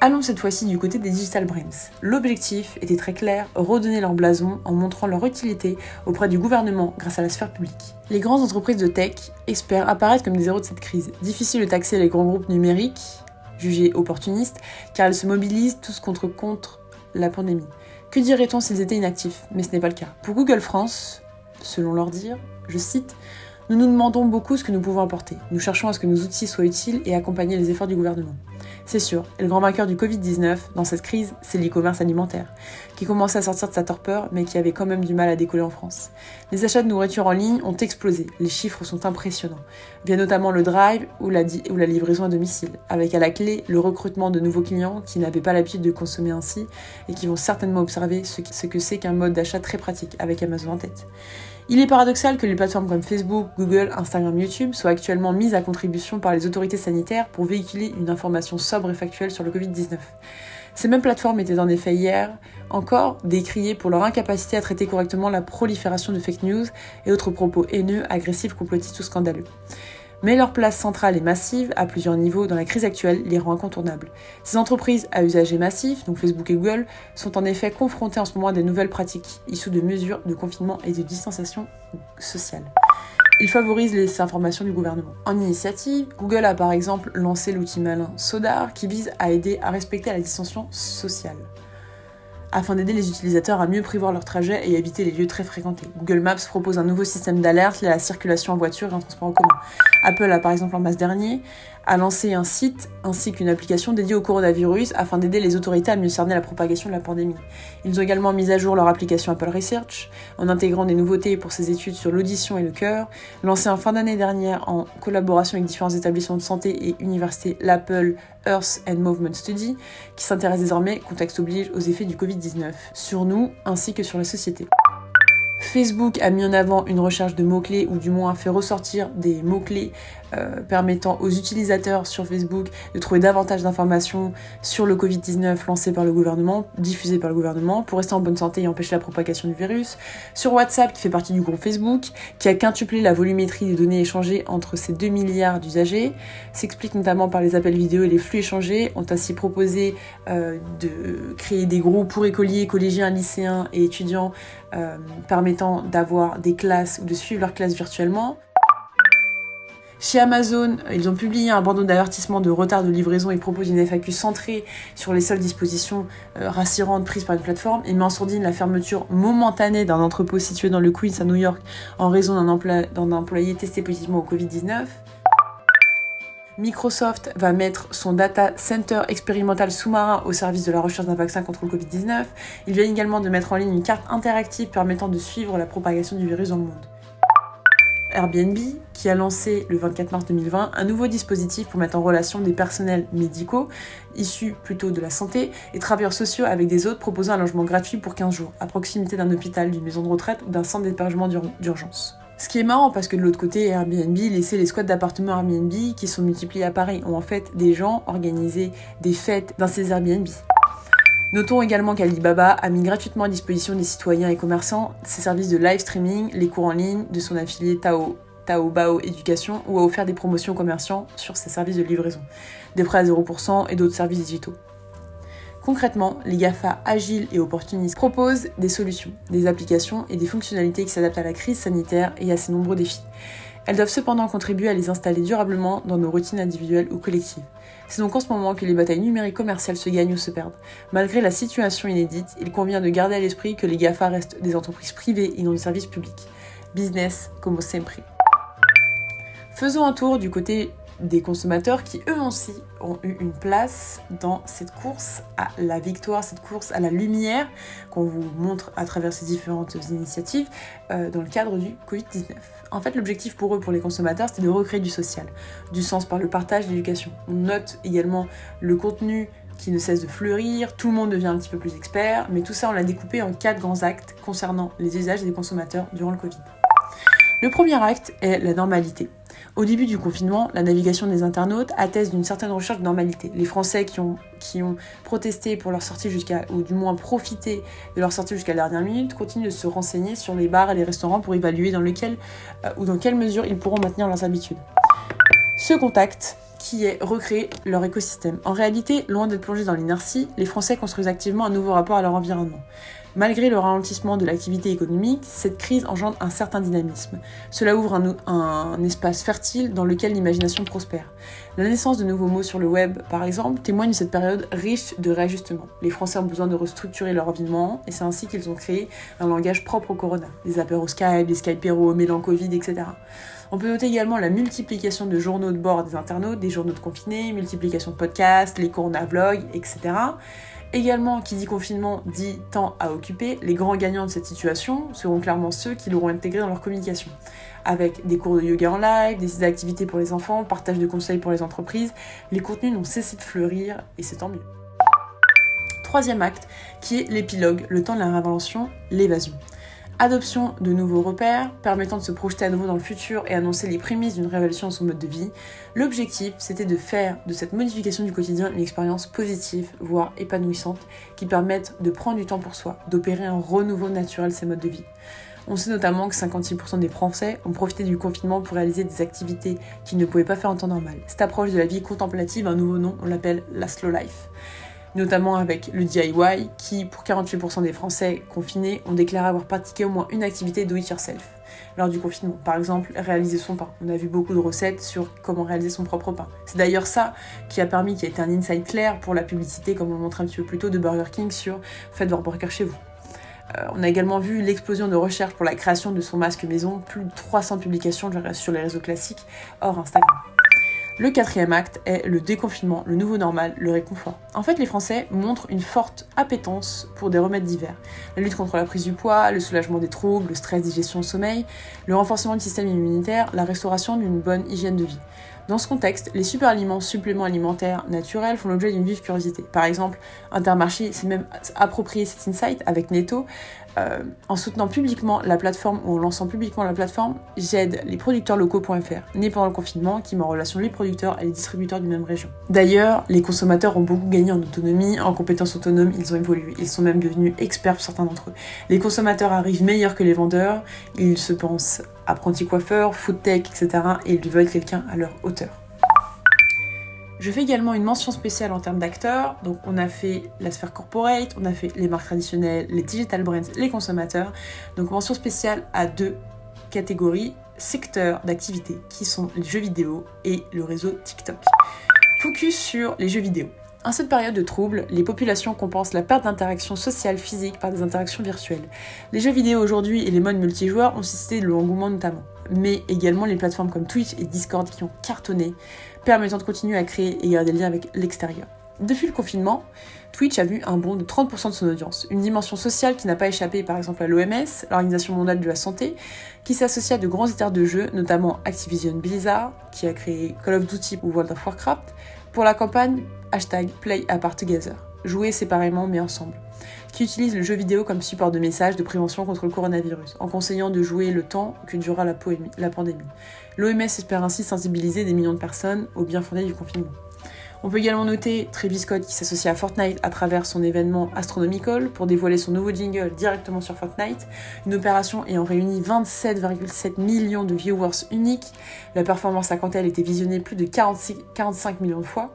Allons cette fois-ci du côté des Digital Brains. L'objectif était très clair, redonner leur blason en montrant leur utilité auprès du gouvernement grâce à la sphère publique. Les grandes entreprises de tech espèrent apparaître comme des héros de cette crise. Difficile de taxer les grands groupes numériques, jugés opportunistes, car elles se mobilisent tous contre, contre la pandémie. Que dirait-on s'ils étaient inactifs? Mais ce n'est pas le cas. Pour Google France, selon leur dire, je cite, nous nous demandons beaucoup ce que nous pouvons apporter. Nous cherchons à ce que nos outils soient utiles et accompagner les efforts du gouvernement. C'est sûr, et le grand vainqueur du Covid-19 dans cette crise, c'est l'e-commerce alimentaire, qui commençait à sortir de sa torpeur, mais qui avait quand même du mal à décoller en France. Les achats de nourriture en ligne ont explosé, les chiffres sont impressionnants, via notamment le drive ou la, ou la livraison à domicile, avec à la clé le recrutement de nouveaux clients qui n'avaient pas l'habitude de consommer ainsi et qui vont certainement observer ce que c'est qu'un mode d'achat très pratique, avec Amazon en tête. Il est paradoxal que les plateformes comme Facebook, Google, Instagram, YouTube soient actuellement mises à contribution par les autorités sanitaires pour véhiculer une information sobre et factuelle sur le Covid-19. Ces mêmes plateformes étaient en effet hier encore décriées pour leur incapacité à traiter correctement la prolifération de fake news et autres propos haineux, agressifs, complotistes ou scandaleux mais leur place centrale et massive, à plusieurs niveaux, dans la crise actuelle, les rend incontournables. Ces entreprises à usage massif, donc Facebook et Google, sont en effet confrontées en ce moment à des nouvelles pratiques issues de mesures de confinement et de distanciation sociale. Ils favorisent les informations du gouvernement. En initiative, Google a par exemple lancé l'outil malin Sodar qui vise à aider à respecter la distanciation sociale afin d'aider les utilisateurs à mieux prévoir leur trajet et éviter les lieux très fréquentés. Google Maps propose un nouveau système d'alerte à la circulation en voiture et en transport en commun. Apple a par exemple en mars dernier a lancé un site ainsi qu'une application dédiée au coronavirus afin d'aider les autorités à mieux cerner la propagation de la pandémie. Ils ont également mis à jour leur application Apple Research en intégrant des nouveautés pour ses études sur l'audition et le cœur, lancé en fin d'année dernière en collaboration avec différents établissements de santé et universités l'Apple Earth and Movement Study, qui s'intéresse désormais, contexte oblige, aux effets du Covid-19 sur nous ainsi que sur la société. Facebook a mis en avant une recherche de mots-clés ou du moins fait ressortir des mots-clés euh, permettant aux utilisateurs sur Facebook de trouver davantage d'informations sur le Covid-19 lancé par le gouvernement, diffusé par le gouvernement, pour rester en bonne santé et empêcher la propagation du virus. Sur WhatsApp, qui fait partie du groupe Facebook, qui a quintuplé la volumétrie des données échangées entre ces 2 milliards d'usagers, s'explique notamment par les appels vidéo et les flux échangés, ont ainsi proposé euh, de créer des groupes pour écoliers, collégiens, lycéens et étudiants euh, permettant d'avoir des classes ou de suivre leurs classes virtuellement. Chez Amazon, ils ont publié un bandeau d'avertissement de retard de livraison et proposent une FAQ centrée sur les seules dispositions euh, rassirantes prises par une plateforme en sourdine la fermeture momentanée d'un entrepôt situé dans le Queens à New York en raison d'un employé testé positivement au Covid-19. Microsoft va mettre son data center expérimental sous-marin au service de la recherche d'un vaccin contre le Covid-19. Il vient également de mettre en ligne une carte interactive permettant de suivre la propagation du virus dans le monde. Airbnb, qui a lancé le 24 mars 2020 un nouveau dispositif pour mettre en relation des personnels médicaux, issus plutôt de la santé, et travailleurs sociaux avec des autres proposant un logement gratuit pour 15 jours, à proximité d'un hôpital, d'une maison de retraite ou d'un centre d'hébergement d'urgence. Ce qui est marrant parce que de l'autre côté, Airbnb laissait les squats d'appartements Airbnb qui sont multipliés à Paris, ont en fait des gens organisé des fêtes dans ces Airbnb. Notons également qu'Alibaba a mis gratuitement à disposition des citoyens et commerçants ses services de live streaming, les cours en ligne de son affilié Tao, Taobao Éducation ou a offert des promotions aux commerçants sur ses services de livraison, des prêts à 0% et d'autres services digitaux. Concrètement, les GAFA agiles et opportunistes proposent des solutions, des applications et des fonctionnalités qui s'adaptent à la crise sanitaire et à ses nombreux défis. Elles doivent cependant contribuer à les installer durablement dans nos routines individuelles ou collectives. C'est donc en ce moment que les batailles numériques commerciales se gagnent ou se perdent. Malgré la situation inédite, il convient de garder à l'esprit que les GAFA restent des entreprises privées et non des services publics. Business como sempre. Faisons un tour du côté des consommateurs qui eux aussi ont eu une place dans cette course à la victoire, cette course à la lumière qu'on vous montre à travers ces différentes initiatives euh, dans le cadre du Covid-19. En fait, l'objectif pour eux, pour les consommateurs, c'était de recréer du social, du sens par le partage, l'éducation. On note également le contenu qui ne cesse de fleurir, tout le monde devient un petit peu plus expert, mais tout ça on l'a découpé en quatre grands actes concernant les usages des consommateurs durant le Covid. Le premier acte est la normalité. Au début du confinement, la navigation des internautes atteste d'une certaine recherche de normalité. Les Français qui ont, protesté pour leur sortie jusqu'à, ou du moins profité de leur sortie jusqu'à la dernière minute, continuent de se renseigner sur les bars et les restaurants pour évaluer dans lequel euh, ou dans quelle mesure ils pourront maintenir leurs habitudes. Ce contact qui est recréer leur écosystème. En réalité, loin d'être plongés dans l'inertie, les Français construisent activement un nouveau rapport à leur environnement. Malgré le ralentissement de l'activité économique, cette crise engendre un certain dynamisme. Cela ouvre un, espace fertile dans lequel l'imagination prospère. La naissance de nouveaux mots sur le web, par exemple, témoigne de cette période riche de réajustement. Les Français ont besoin de restructurer leur environnement et c'est ainsi qu'ils ont créé un langage propre au corona. Des apéros Skype, des Skyperos, Mélan Covid, etc. On peut noter également la multiplication de journaux de bord des internautes, des journaux de confinés, multiplication de podcasts, les corona-vlogs, etc. Également, qui dit confinement dit temps à occuper. Les grands gagnants de cette situation seront clairement ceux qui l'auront intégré dans leur communication. Avec des cours de yoga en live, des activités pour les enfants, partage de conseils pour les entreprises, les contenus n'ont cessé de fleurir et c'est tant mieux. Troisième acte, qui est l'épilogue, le temps de la réinvention, l'évasion. Adoption de nouveaux repères permettant de se projeter à nouveau dans le futur et annoncer les prémices d'une révolution dans son mode de vie. L'objectif, c'était de faire de cette modification du quotidien une expérience positive, voire épanouissante, qui permette de prendre du temps pour soi, d'opérer un renouveau naturel de ses modes de vie. On sait notamment que 56% des Français ont profité du confinement pour réaliser des activités qu'ils ne pouvaient pas faire en temps normal. Cette approche de la vie contemplative a un nouveau nom, on l'appelle la slow life notamment avec le DIY, qui, pour 48% des Français confinés, ont déclaré avoir pratiqué au moins une activité do it yourself lors du confinement. Par exemple, réaliser son pain. On a vu beaucoup de recettes sur comment réaliser son propre pain. C'est d'ailleurs ça qui a permis, qui a été un insight clair pour la publicité, comme on le montrait un petit peu plus tôt, de Burger King sur Faites votre burger chez vous. Euh, on a également vu l'explosion de recherche pour la création de son masque maison, plus de 300 publications sur les réseaux classiques hors Instagram. Le quatrième acte est le déconfinement, le nouveau normal, le réconfort. En fait, les Français montrent une forte appétence pour des remèdes divers. La lutte contre la prise du poids, le soulagement des troubles, le stress, digestion, sommeil, le renforcement du système immunitaire, la restauration d'une bonne hygiène de vie. Dans ce contexte, les superaliments, suppléments alimentaires naturels font l'objet d'une vive curiosité. Par exemple, Intermarché s'est même approprié cet insight avec Netto euh, en soutenant publiquement la plateforme ou en lançant publiquement la plateforme J'aide les producteurs locaux.fr, né pendant le confinement, qui met en relation les producteurs et les distributeurs d'une même région. D'ailleurs, les consommateurs ont beaucoup gagné en autonomie, en compétences autonomes, ils ont évolué, ils sont même devenus experts pour certains d'entre eux. Les consommateurs arrivent meilleurs que les vendeurs, ils se pensent apprentis coiffeurs, food tech, etc. et ils veulent quelqu'un à leur hauteur. Je fais également une mention spéciale en termes d'acteurs. Donc, on a fait la sphère corporate, on a fait les marques traditionnelles, les digital brands, les consommateurs. Donc, mention spéciale à deux catégories, secteurs d'activité qui sont les jeux vidéo et le réseau TikTok. Focus sur les jeux vidéo. En cette période de trouble, les populations compensent la perte d'interaction sociale physique par des interactions virtuelles. Les jeux vidéo aujourd'hui et les modes multijoueurs ont suscité le engouement notamment, mais également les plateformes comme Twitch et Discord qui ont cartonné, permettant de continuer à créer et garder des liens avec l'extérieur. Depuis le confinement, Twitch a vu un bond de 30% de son audience, une dimension sociale qui n'a pas échappé par exemple à l'OMS, l'Organisation mondiale de la santé, qui s'associe à de grands éditeurs de jeux, notamment Activision Blizzard, qui a créé Call of Duty ou World of Warcraft, pour la campagne hashtag Play Apart Together, jouer séparément mais ensemble, qui utilise le jeu vidéo comme support de message de prévention contre le coronavirus, en conseillant de jouer le temps que durera la, pandémie. L'OMS espère ainsi sensibiliser des millions de personnes au bien fondé du confinement. On peut également noter Travis Scott qui s'associe à Fortnite à travers son événement Astronomical pour dévoiler son nouveau jingle directement sur Fortnite, une opération ayant réuni 27,7 millions de viewers uniques. La performance a quant à elle été visionnée plus de 45 millions de fois.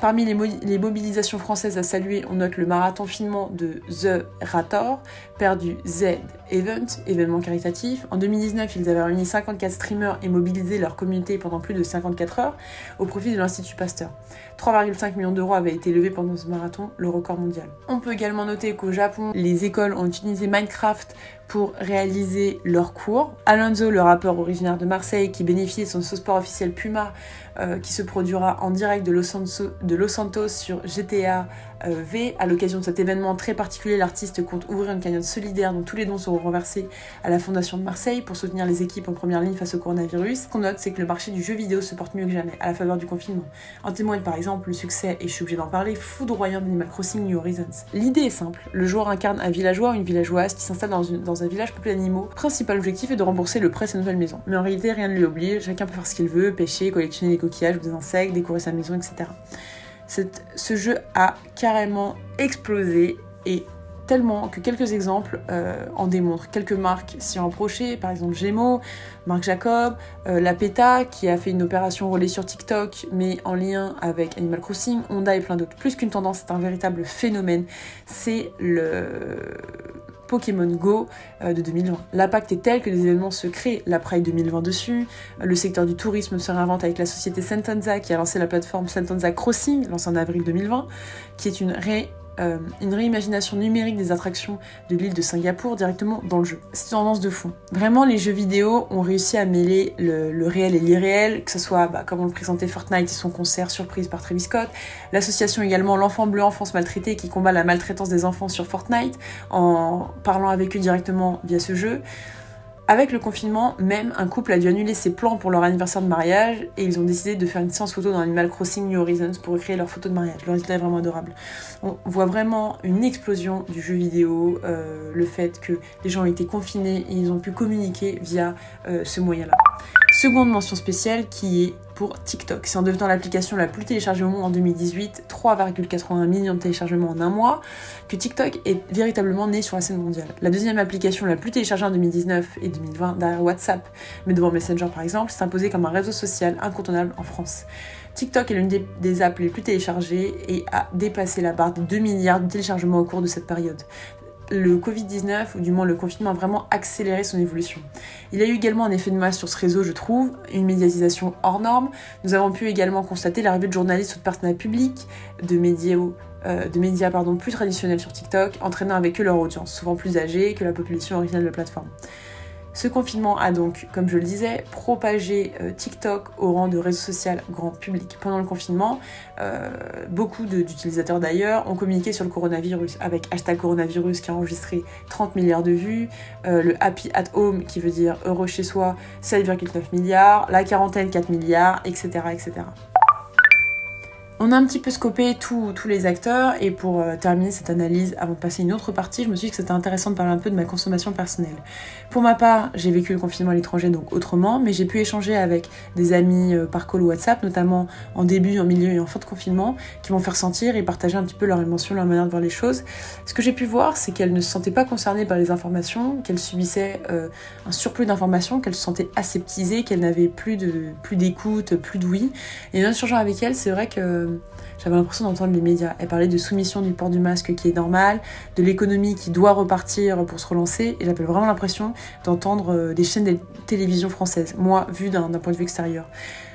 Parmi les, mobilisations françaises à saluer, on note le marathon finement de The Rator, père du Z Event, événement caritatif. En 2019, ils avaient réuni 54 streamers et mobilisé leur communauté pendant plus de 54 heures au profit de l'Institut Pasteur. 3,5 millions d'euros avaient été levés pendant ce marathon, le record mondial. On peut également noter qu'au Japon, les écoles ont utilisé Minecraft pour réaliser leurs cours. Alonso, le rappeur originaire de Marseille qui bénéficie de son sport officiel Puma, euh, qui se produira en direct de Los, Santos, sur GTA euh, V. À l'occasion de cet événement très particulier, l'artiste compte ouvrir une cagnotte solidaire dont tous les dons seront renversés à la Fondation de Marseille pour soutenir les équipes en première ligne face au coronavirus. Ce qu'on note, c'est que le marché du jeu vidéo se porte mieux que jamais à la faveur du confinement. En témoigne par exemple le succès, et je suis obligée d'en parler, foudroyant d'Animal Crossing New Horizons. L'idée est simple, le joueur incarne un villageois ou une villageoise qui s'installe dans, un village peuplé d'animaux. Principal objectif est de rembourser le prêt de sa nouvelle maison. Mais en réalité, rien ne lui oblige, chacun peut faire ce qu'il veut, pêcher, collectionner des ou des insectes, décorer sa maison, etc. Ce jeu a carrément explosé et tellement que quelques exemples euh, en démontrent. Quelques marques s'y ont approchées, par exemple Gémeaux, Marc Jacob, euh, La PETA qui a fait une opération relais sur TikTok mais en lien avec Animal Crossing, Honda et plein d'autres. Plus qu'une tendance, c'est un véritable phénomène. C'est le Pokémon Go euh, de 2020. L'impact est tel que des événements se créent. La Pride 2020 dessus, le secteur du tourisme se réinvente avec la société Sentenza qui a lancé la plateforme Sentenza Crossing, lancée en avril 2020, qui est une ré euh, une réimagination numérique des attractions de l'île de Singapour directement dans le jeu. C'est une tendance de fond. Vraiment, les jeux vidéo ont réussi à mêler le, réel et l'irréel, que ce soit, bah, comme on le présentait, Fortnite et son concert surprise par Travis Scott, l'association également L'Enfant Bleu Enfance Maltraitée qui combat la maltraitance des enfants sur Fortnite en parlant avec eux directement via ce jeu. Avec le confinement, même un couple a dû annuler ses plans pour leur anniversaire de mariage et ils ont décidé de faire une séance photo dans Animal Crossing New Horizons pour recréer leur photo de mariage. Le résultat est vraiment adorable. On voit vraiment une explosion du jeu vidéo, euh, le fait que les gens ont été confinés et ils ont pu communiquer via euh, ce moyen-là. Seconde mention spéciale qui est TikTok. C'est en devenant l'application la plus téléchargée au monde en 2018, 3,81 millions de téléchargements en un mois, que TikTok est véritablement né sur la scène mondiale. La deuxième application la plus téléchargée en 2019 et 2020 derrière WhatsApp, mais devant Messenger par exemple, s'est imposée comme un réseau social incontournable en France. TikTok est l'une des, des apps les plus téléchargées et a dépassé la barre des 2 milliards de téléchargements au cours de cette période le Covid-19, ou du moins le confinement, a vraiment accéléré son évolution. Il y a eu également un effet de masse sur ce réseau, je trouve, une médiatisation hors norme. Nous avons pu également constater l'arrivée de journalistes ou de partenaires publics, de médias, euh, plus traditionnels sur TikTok, entraînant avec eux leur audience, souvent plus âgée que la population originale de la plateforme. Ce confinement a donc, comme je le disais, propagé euh, TikTok au rang de réseau social grand public. Pendant le confinement, euh, beaucoup d'utilisateurs d'ailleurs ont communiqué sur le coronavirus avec hashtag coronavirus qui a enregistré 30 milliards de vues, euh, le happy at home qui veut dire heureux chez soi 7,9 milliards, la quarantaine 4 milliards, etc. On a un petit peu scopé tous les acteurs et pour euh, terminer cette analyse, avant de passer une autre partie, je me suis dit que c'était intéressant de parler un peu de ma consommation personnelle. Pour ma part, j'ai vécu le confinement à l'étranger donc autrement, mais j'ai pu échanger avec des amis euh, par call ou WhatsApp, notamment en début, en milieu et en fin de confinement, qui m'ont fait ressentir et partager un petit peu leur émotion, leur manière de voir les choses. Ce que j'ai pu voir, c'est qu'elles ne se sentaient pas concernées par les informations, qu'elles subissaient euh, un surplus d'informations, qu'elles se sentaient aseptisées, qu'elles n'avaient plus plus d'écoute, plus d'ouïe. Et en échangeant avec elles, c'est vrai que j'avais l'impression d'entendre les médias. Elle parlait de soumission du port du masque qui est normal, de l'économie qui doit repartir pour se relancer, et j'avais vraiment l'impression d'entendre euh, des chaînes de télévision françaises, moi, vu d'un point de vue extérieur.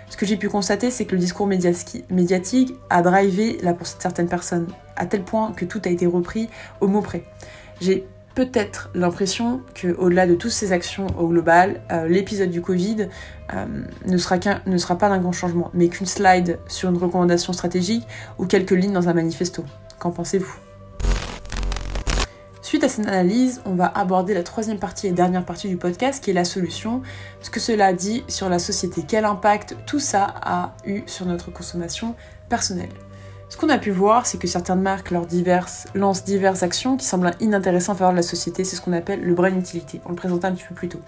Ce que j'ai pu constater, c'est que le discours médiatique a drivé la de certaines personnes, à tel point que tout a été repris au mot près. Peut-être l'impression que, au-delà de toutes ces actions au global, euh, l'épisode du Covid euh, ne, sera ne sera pas d'un grand changement, mais qu'une slide sur une recommandation stratégique ou quelques lignes dans un manifesto. Qu'en pensez-vous? Suite à cette analyse, on va aborder la troisième partie et dernière partie du podcast qui est la solution. Ce que cela dit sur la société, quel impact tout ça a eu sur notre consommation personnelle. Ce qu'on a pu voir, c'est que certaines marques lancent diverses actions qui semblent inintéressantes en faveur de la société. C'est ce qu'on appelle le brain utility. On le présentait un petit peu plus tôt.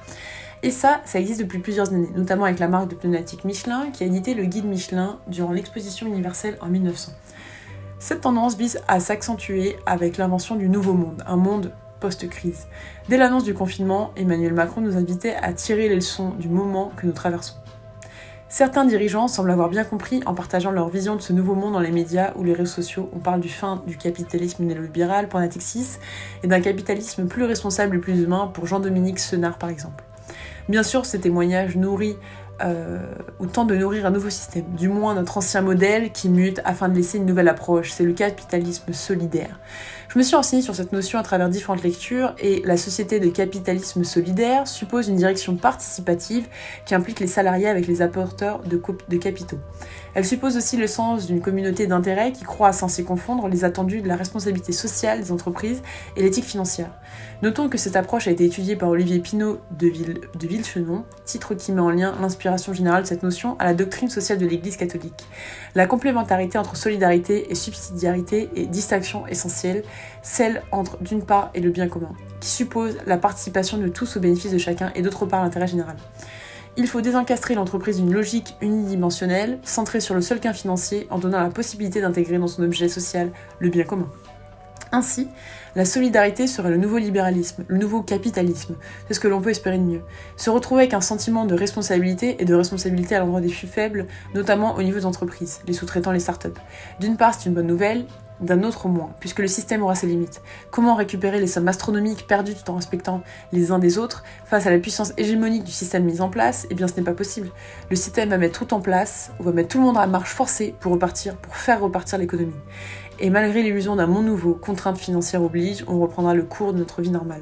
Et ça, ça existe depuis plusieurs années, notamment avec la marque de pneumatiques Michelin qui a édité le guide Michelin durant l'exposition universelle en 1900. Cette tendance vise à s'accentuer avec l'invention du nouveau monde, un monde post-crise. Dès l'annonce du confinement, Emmanuel Macron nous invitait à tirer les leçons du moment que nous traversons. Certains dirigeants semblent avoir bien compris en partageant leur vision de ce nouveau monde dans les médias ou les réseaux sociaux. On parle du fin du capitalisme néolibéral pour Natixis et d'un capitalisme plus responsable et plus humain pour Jean-Dominique Senard par exemple. Bien sûr, ces témoignages nourris euh, ou tentent de nourrir un nouveau système, du moins notre ancien modèle qui mute afin de laisser une nouvelle approche, c'est le capitalisme solidaire. Je me suis renseignée sur cette notion à travers différentes lectures et la société de capitalisme solidaire suppose une direction participative qui implique les salariés avec les apporteurs de, de capitaux. Elle suppose aussi le sens d'une communauté d'intérêts qui croit sans s'y confondre les attendus de la responsabilité sociale des entreprises et l'éthique financière. Notons que cette approche a été étudiée par Olivier Pinault de, Ville, Villechenon, titre qui met en lien l'inspiration générale de cette notion à la doctrine sociale de l'Église catholique. La complémentarité entre solidarité et subsidiarité est distinction essentielle, celle entre d'une part et le bien commun, qui suppose la participation de tous au bénéfice de chacun et d'autre part l'intérêt général. Il faut désencastrer l'entreprise d'une logique unidimensionnelle, centrée sur le seul gain financier, en donnant la possibilité d'intégrer dans son objet social le bien commun. Ainsi, la solidarité serait le nouveau libéralisme, le nouveau capitalisme. C'est ce que l'on peut espérer de mieux. Se retrouver avec un sentiment de responsabilité et de responsabilité à l'endroit des plus faibles, notamment au niveau des entreprises, les sous-traitants, les startups. D'une part, c'est une bonne nouvelle, d'un autre moins, puisque le système aura ses limites. Comment récupérer les sommes astronomiques perdues tout en respectant les uns des autres face à la puissance hégémonique du système mis en place? Eh bien, ce n'est pas possible. Le système va mettre tout en place, on va mettre tout le monde à marche forcée pour repartir, pour faire repartir l'économie. Et malgré l'illusion d'un monde nouveau, contraintes financières obligent, on reprendra le cours de notre vie normale,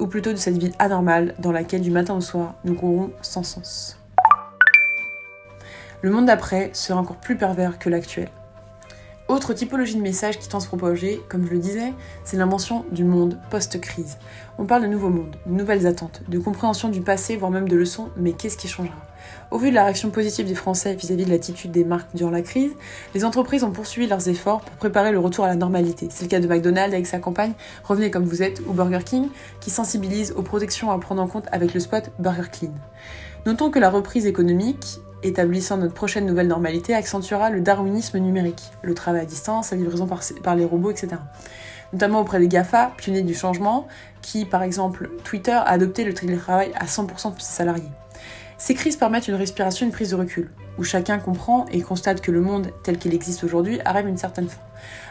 ou plutôt de cette vie anormale dans laquelle du matin au soir nous courons sans sens. Le monde d'après sera encore plus pervers que l'actuel. Autre typologie de message qui se propager, comme je le disais, c'est l'invention du monde post-crise. On parle de nouveaux mondes, de nouvelles attentes, de compréhension du passé, voire même de leçons, mais qu'est-ce qui changera? Au vu de la réaction positive des Français vis-à-vis de l'attitude des marques durant la crise, les entreprises ont poursuivi leurs efforts pour préparer le retour à la normalité. C'est le cas de McDonald's avec sa campagne Revenez comme vous êtes ou Burger King, qui sensibilise aux protections à prendre en compte avec le spot Burger Clean. Notons que la reprise économique établissant notre prochaine nouvelle normalité, accentuera le darwinisme numérique, le travail à distance, la livraison par, les robots, etc. Notamment auprès des GAFA, pionniers du changement, qui, par exemple, Twitter a adopté le télétravail à 100% de ses salariés. Ces crises permettent une respiration, une prise de recul, où chacun comprend et constate que le monde tel qu'il existe aujourd'hui arrive à une certaine fin.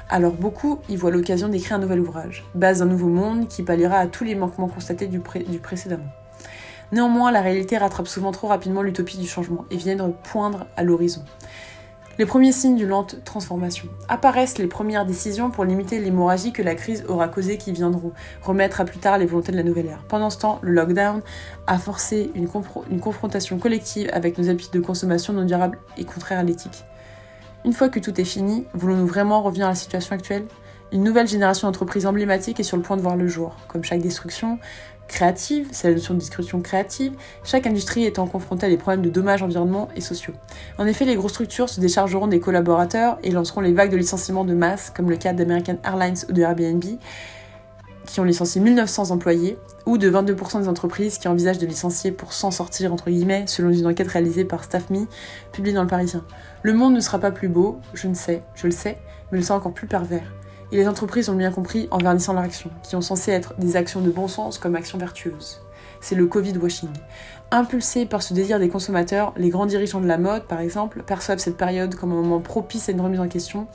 Alors beaucoup y voient l'occasion d'écrire un nouvel ouvrage, base d'un nouveau monde qui palliera à tous les manquements constatés du, du précédemment. Néanmoins, la réalité rattrape souvent trop rapidement l'utopie du changement et vient de poindre à l'horizon. Les premiers signes d'une lente transformation. Apparaissent les premières décisions pour limiter l'hémorragie que la crise aura causée qui viendront remettre à plus tard les volontés de la nouvelle ère. Pendant ce temps, le lockdown a forcé une, une confrontation collective avec nos habitudes de consommation non durables et contraires à l'éthique. Une fois que tout est fini, voulons-nous vraiment revenir à la situation actuelle? Une nouvelle génération d'entreprises emblématiques est sur le point de voir le jour. Comme chaque destruction, créative, c'est la notion de discussion créative, chaque industrie étant confrontée à des problèmes de dommages environnementaux et sociaux. En effet, les grosses structures se déchargeront des collaborateurs et lanceront les vagues de licenciements de masse, comme le cas d'American Airlines ou de Airbnb, qui ont licencié 1900 employés, ou de 22% des entreprises qui envisagent de licencier pour s'en sortir, entre guillemets, selon une enquête réalisée par StaffMe, publiée dans le Parisien. Le monde ne sera pas plus beau, je ne sais, je le sais, mais il sera encore plus pervers. Et les entreprises ont bien compris en vernissant leur action, qui ont censé être des actions de bon sens comme actions vertueuses. C'est le Covid washing. Impulsés par ce désir des consommateurs, les grands dirigeants de la mode, par exemple, perçoivent cette période comme un moment propice à une remise en question,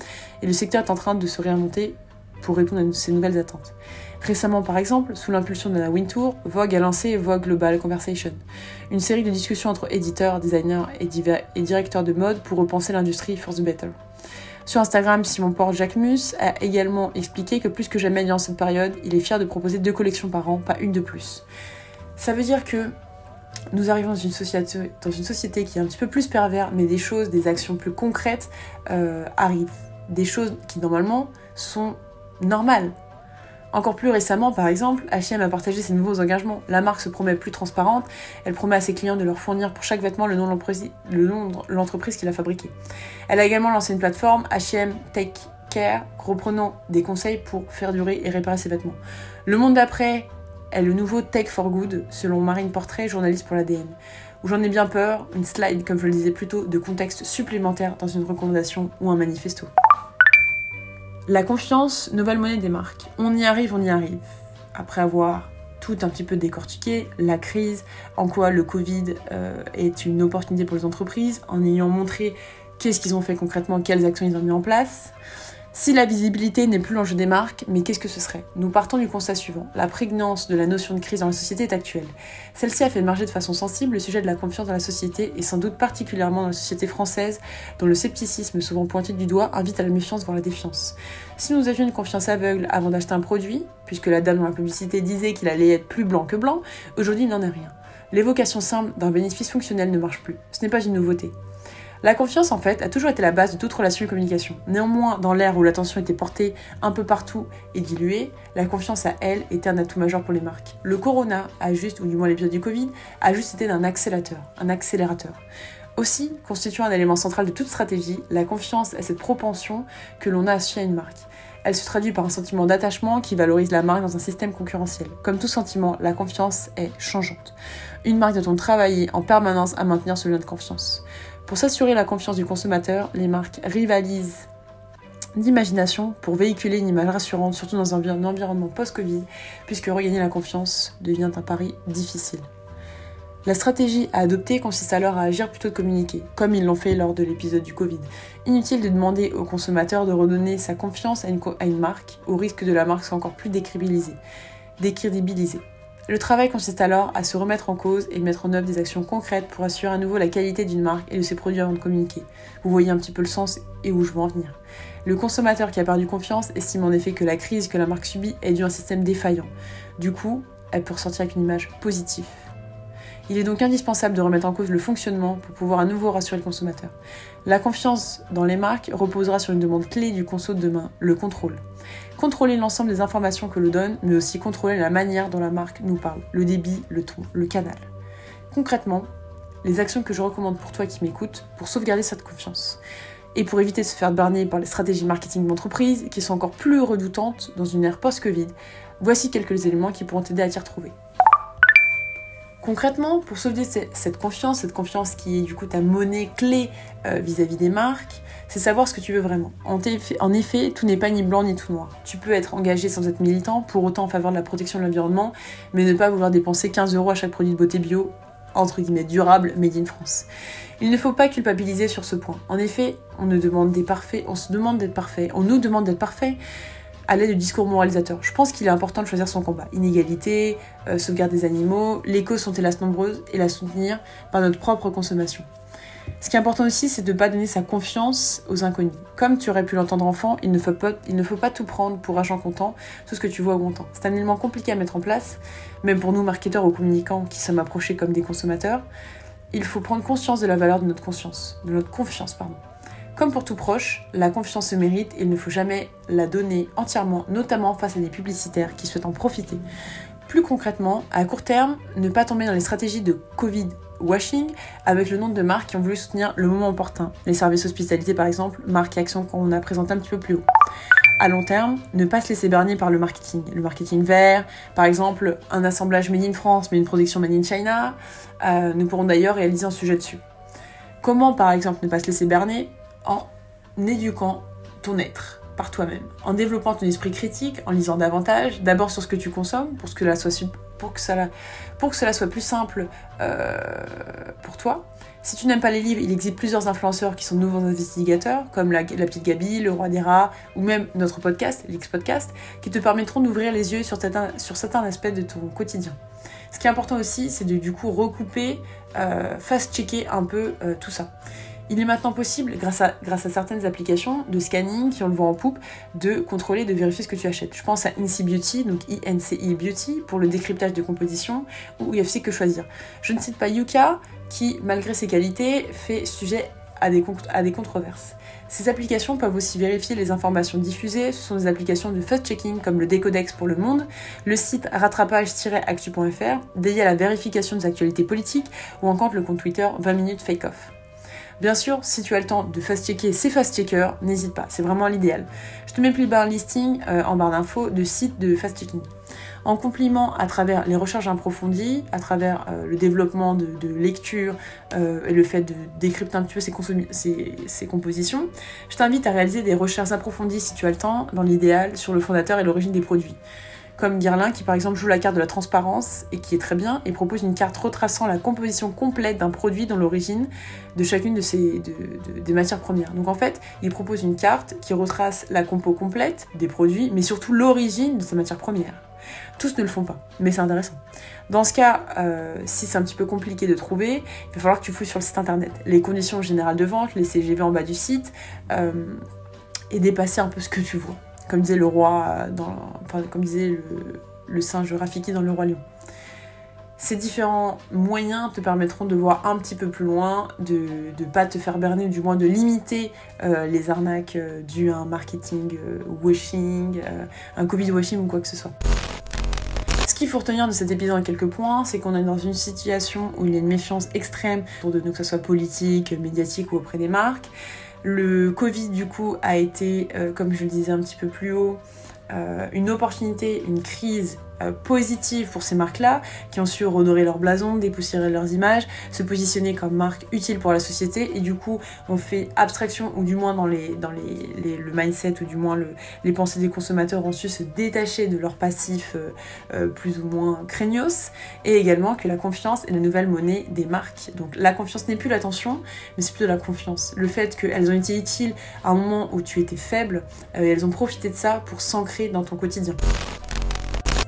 et le secteur est en train de se réinventer pour répondre à ces nouvelles attentes. Récemment, par exemple, sous l'impulsion de la Wintour, Vogue a lancé Vogue Global Conversation, une série de discussions entre éditeurs, designers et, et directeurs de mode pour repenser l'industrie for the better. Sur Instagram, Simon Porte Jacquemus a également expliqué que plus que jamais dans cette période, il est fier de proposer deux collections par an, pas une de plus. Ça veut dire que nous arrivons dans une société, dans une société qui est un petit peu plus pervers, mais des choses, des actions plus concrètes euh, arrivent. Des choses qui normalement sont normales. Encore plus récemment, par exemple, H&M a partagé ses nouveaux engagements. La marque se promet plus transparente. Elle promet à ses clients de leur fournir pour chaque vêtement le nom de l'entreprise qui l'a fabriqué. Elle a également lancé une plateforme H&M Take Care, reprenant des conseils pour faire durer et réparer ses vêtements. Le monde d'après est le nouveau Take for Good, selon Marine Portrait, journaliste pour l'ADN. Où j'en ai bien peur, une slide, comme je le disais plus tôt, de contexte supplémentaire dans une recommandation ou un manifesto. La confiance, nouvelle monnaie des marques. On y arrive, on y arrive. Après avoir tout un petit peu décortiqué, la crise, en quoi le Covid euh, est une opportunité pour les entreprises, en ayant montré qu'est-ce qu'ils ont fait concrètement, quelles actions ils ont mis en place. Si la visibilité n'est plus l'enjeu des marques, mais qu'est-ce que ce serait? Nous partons du constat suivant. La prégnance de la notion de crise dans la société est actuelle. Celle-ci a fait émerger de façon sensible le sujet de la confiance dans la société, et sans doute particulièrement dans la société française, dont le scepticisme, souvent pointé du doigt, invite à la méfiance voire la défiance. Si nous avions une confiance aveugle avant d'acheter un produit, puisque la dame dans la publicité disait qu'il allait être plus blanc que blanc, aujourd'hui il n'en est rien. L'évocation simple d'un bénéfice fonctionnel ne marche plus. Ce n'est pas une nouveauté. La confiance, en fait, a toujours été la base de toute relation et communication. Néanmoins, dans l'ère où l'attention était portée un peu partout et diluée, la confiance à elle était un atout majeur pour les marques. Le corona a juste, ou du moins l'épisode du Covid, a juste été un accélérateur, un accélérateur. Aussi, constituant un élément central de toute stratégie, la confiance est cette propension que l'on a associée à une marque. Elle se traduit par un sentiment d'attachement qui valorise la marque dans un système concurrentiel. Comme tout sentiment, la confiance est changeante. Une marque doit-on travailler en permanence à maintenir ce lien de confiance? Pour s'assurer la confiance du consommateur, les marques rivalisent d'imagination pour véhiculer une image rassurante, surtout dans un environnement post-Covid, puisque regagner la confiance devient un pari difficile. La stratégie à adopter consiste alors à agir plutôt que communiquer, comme ils l'ont fait lors de l'épisode du Covid. Inutile de demander au consommateur de redonner sa confiance à une, marque, au risque de la marque soit encore plus décrédibilisée. Le travail consiste alors à se remettre en cause et mettre en œuvre des actions concrètes pour assurer à nouveau la qualité d'une marque et de ses produits avant de communiquer. Vous voyez un petit peu le sens et où je veux en venir. Le consommateur qui a perdu confiance estime en effet que la crise que la marque subit est due à un système défaillant. Du coup, elle peut ressortir avec une image positive. Il est donc indispensable de remettre en cause le fonctionnement pour pouvoir à nouveau rassurer le consommateur. La confiance dans les marques reposera sur une demande clé du conso de demain, le contrôle. Contrôler l'ensemble des informations que l'on donne, mais aussi contrôler la manière dont la marque nous parle, le débit, le ton, le canal. Concrètement, les actions que je recommande pour toi qui m'écoutes pour sauvegarder cette confiance. Et pour éviter de se faire berner par les stratégies marketing d'entreprise qui sont encore plus redoutantes dans une ère post-Covid, voici quelques éléments qui pourront t'aider à t'y retrouver. Concrètement, pour sauvegarder cette confiance, cette confiance qui est du coup ta monnaie clé euh, vis-à-vis des marques, c'est savoir ce que tu veux vraiment. En, en effet, tout n'est pas ni blanc ni tout noir. Tu peux être engagé sans être militant, pour autant en faveur de la protection de l'environnement, mais ne pas vouloir dépenser 15 euros à chaque produit de beauté bio, entre guillemets durable, made in France. Il ne faut pas culpabiliser sur ce point. En effet, on ne demande des parfaits, on se demande d'être parfait, on nous demande d'être parfait, à l'aide du discours moralisateur. Je pense qu'il est important de choisir son combat. Inégalité, euh, sauvegarde des animaux, les causes sont hélas nombreuses et la soutenir par notre propre consommation. Ce qui est important aussi, c'est de ne pas donner sa confiance aux inconnus. Comme tu aurais pu l'entendre enfant, il ne, faut pas, tout prendre pour argent comptant, tout ce que tu vois au comptant. C'est un élément compliqué à mettre en place, même pour nous marketeurs ou communicants qui sommes approchés comme des consommateurs. Il faut prendre conscience de la valeur de notre conscience, de notre confiance, pardon. Comme pour tout proche, la confiance se mérite et il ne faut jamais la donner entièrement, notamment face à des publicitaires qui souhaitent en profiter. Plus concrètement, à court terme, ne pas tomber dans les stratégies de Covid washing avec le nom de marques qui ont voulu soutenir le moment opportun. Les services hospitalité par exemple, marque et action qu'on a présenté un petit peu plus haut. À long terme, ne pas se laisser berner par le marketing. Le marketing vert, par exemple, un assemblage made in France mais une production made in China. Euh, nous pourrons d'ailleurs réaliser un sujet dessus. Comment par exemple ne pas se laisser berner? En éduquant ton être par toi-même, en développant ton esprit critique, en lisant davantage, d'abord sur ce que tu consommes, pour, que, cela, soit plus simple euh, pour toi. Si tu n'aimes pas les livres, il existe plusieurs influenceurs qui sont nouveaux investigateurs, comme la, petite Gabi, le roi des rats, ou même notre podcast, l'X Podcast, qui te permettront d'ouvrir les yeux sur certains, sur certains aspects de ton quotidien. Ce qui est important aussi, c'est de du coup recouper, euh, fast-checker un peu euh, tout ça. Il est maintenant possible, grâce à, certaines applications de scanning qui ont le vent en poupe, de contrôler, de vérifier ce que tu achètes. Je pense à INCI Beauty, donc INCI Beauty, pour le décryptage de composition, ou UFC Que Choisir. Je ne cite pas Yuka, qui, malgré ses qualités, fait sujet à des, à des controverses. Ces applications peuvent aussi vérifier les informations diffusées. Ce sont des applications de fact-checking comme le Décodex pour le monde, le site rattrapage-actu.fr, dédié à la vérification des actualités politiques, ou encore le compte Twitter 20 minutes fake off. Bien sûr, si tu as le temps de fast-checker ces fast-checkers, n'hésite pas, c'est vraiment l'idéal. Je te mets plus bas un listing euh, en barre d'infos de sites de fast-checking. En compliment à travers les recherches approfondies, à travers euh, le développement de, lecture euh, et le fait de décrypter un petit peu ces, compositions, je t'invite à réaliser des recherches approfondies si tu as le temps, dans l'idéal, sur le fondateur et l'origine des produits. Comme Guerlain qui par exemple joue la carte de la transparence et qui est très bien et propose une carte retraçant la composition complète d'un produit dans l'origine de chacune de ces, des matières premières. Donc en fait, il propose une carte qui retrace la compo complète des produits, mais surtout l'origine de ces matières premières. Tous ne le font pas, mais c'est intéressant. Dans ce cas, euh, si c'est un petit peu compliqué de trouver, il va falloir que tu fouilles sur le site internet. Les conditions générales de vente, les CGV en bas du site, euh, et dépasser un peu ce que tu vois. Comme disait le roi, dans, enfin, comme disait le, singe Rafiki dans Le Roi Lion. Ces différents moyens te permettront de voir un petit peu plus loin, de ne pas te faire berner, ou du moins de limiter euh, les arnaques euh, dues à un marketing euh, washing, euh, un Covid washing ou quoi que ce soit. Ce qu'il faut retenir de cet épisode en quelques points, c'est qu'on est dans une situation où il y a une méfiance extrême autour de nous, que ce soit politique, médiatique ou auprès des marques. Le Covid, du coup, a été, euh, comme je le disais un petit peu plus haut, euh, une opportunité, une crise euh, positive pour ces marques-là, qui ont su redorer leur blason, dépoussiérer leurs images, se positionner comme marque utile pour la société, et du coup, on fait abstraction, ou du moins dans, les, dans les, le mindset, ou du moins le- les pensées des consommateurs ont su se détacher de leur passif euh, euh, plus ou moins craignos, et également que la confiance est la nouvelle monnaie des marques. Donc la confiance n'est plus l'attention, mais c'est plutôt la confiance. Le fait qu'elles ont été utiles à un moment où tu étais faible, euh, elles ont profité de ça pour s'ancrer dans ton quotidien.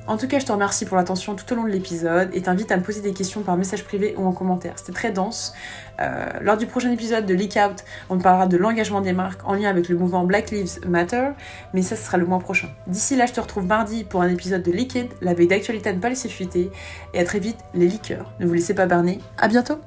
En tout cas, je te remercie pour l'attention tout au long de l'épisode et t'invite à me poser des questions par message privé ou en commentaire. C'était très dense. Euh, lors du prochain épisode de Leak Out, on parlera de l'engagement des marques en lien avec le mouvement Black Lives Matter, mais ça, ce sera le mois prochain. D'ici là, je te retrouve mardi pour un épisode de Liquid, la veille d'actualité à ne pas laisser fuiter. Et à très vite, les liqueurs. Ne vous laissez pas berner. À bientôt!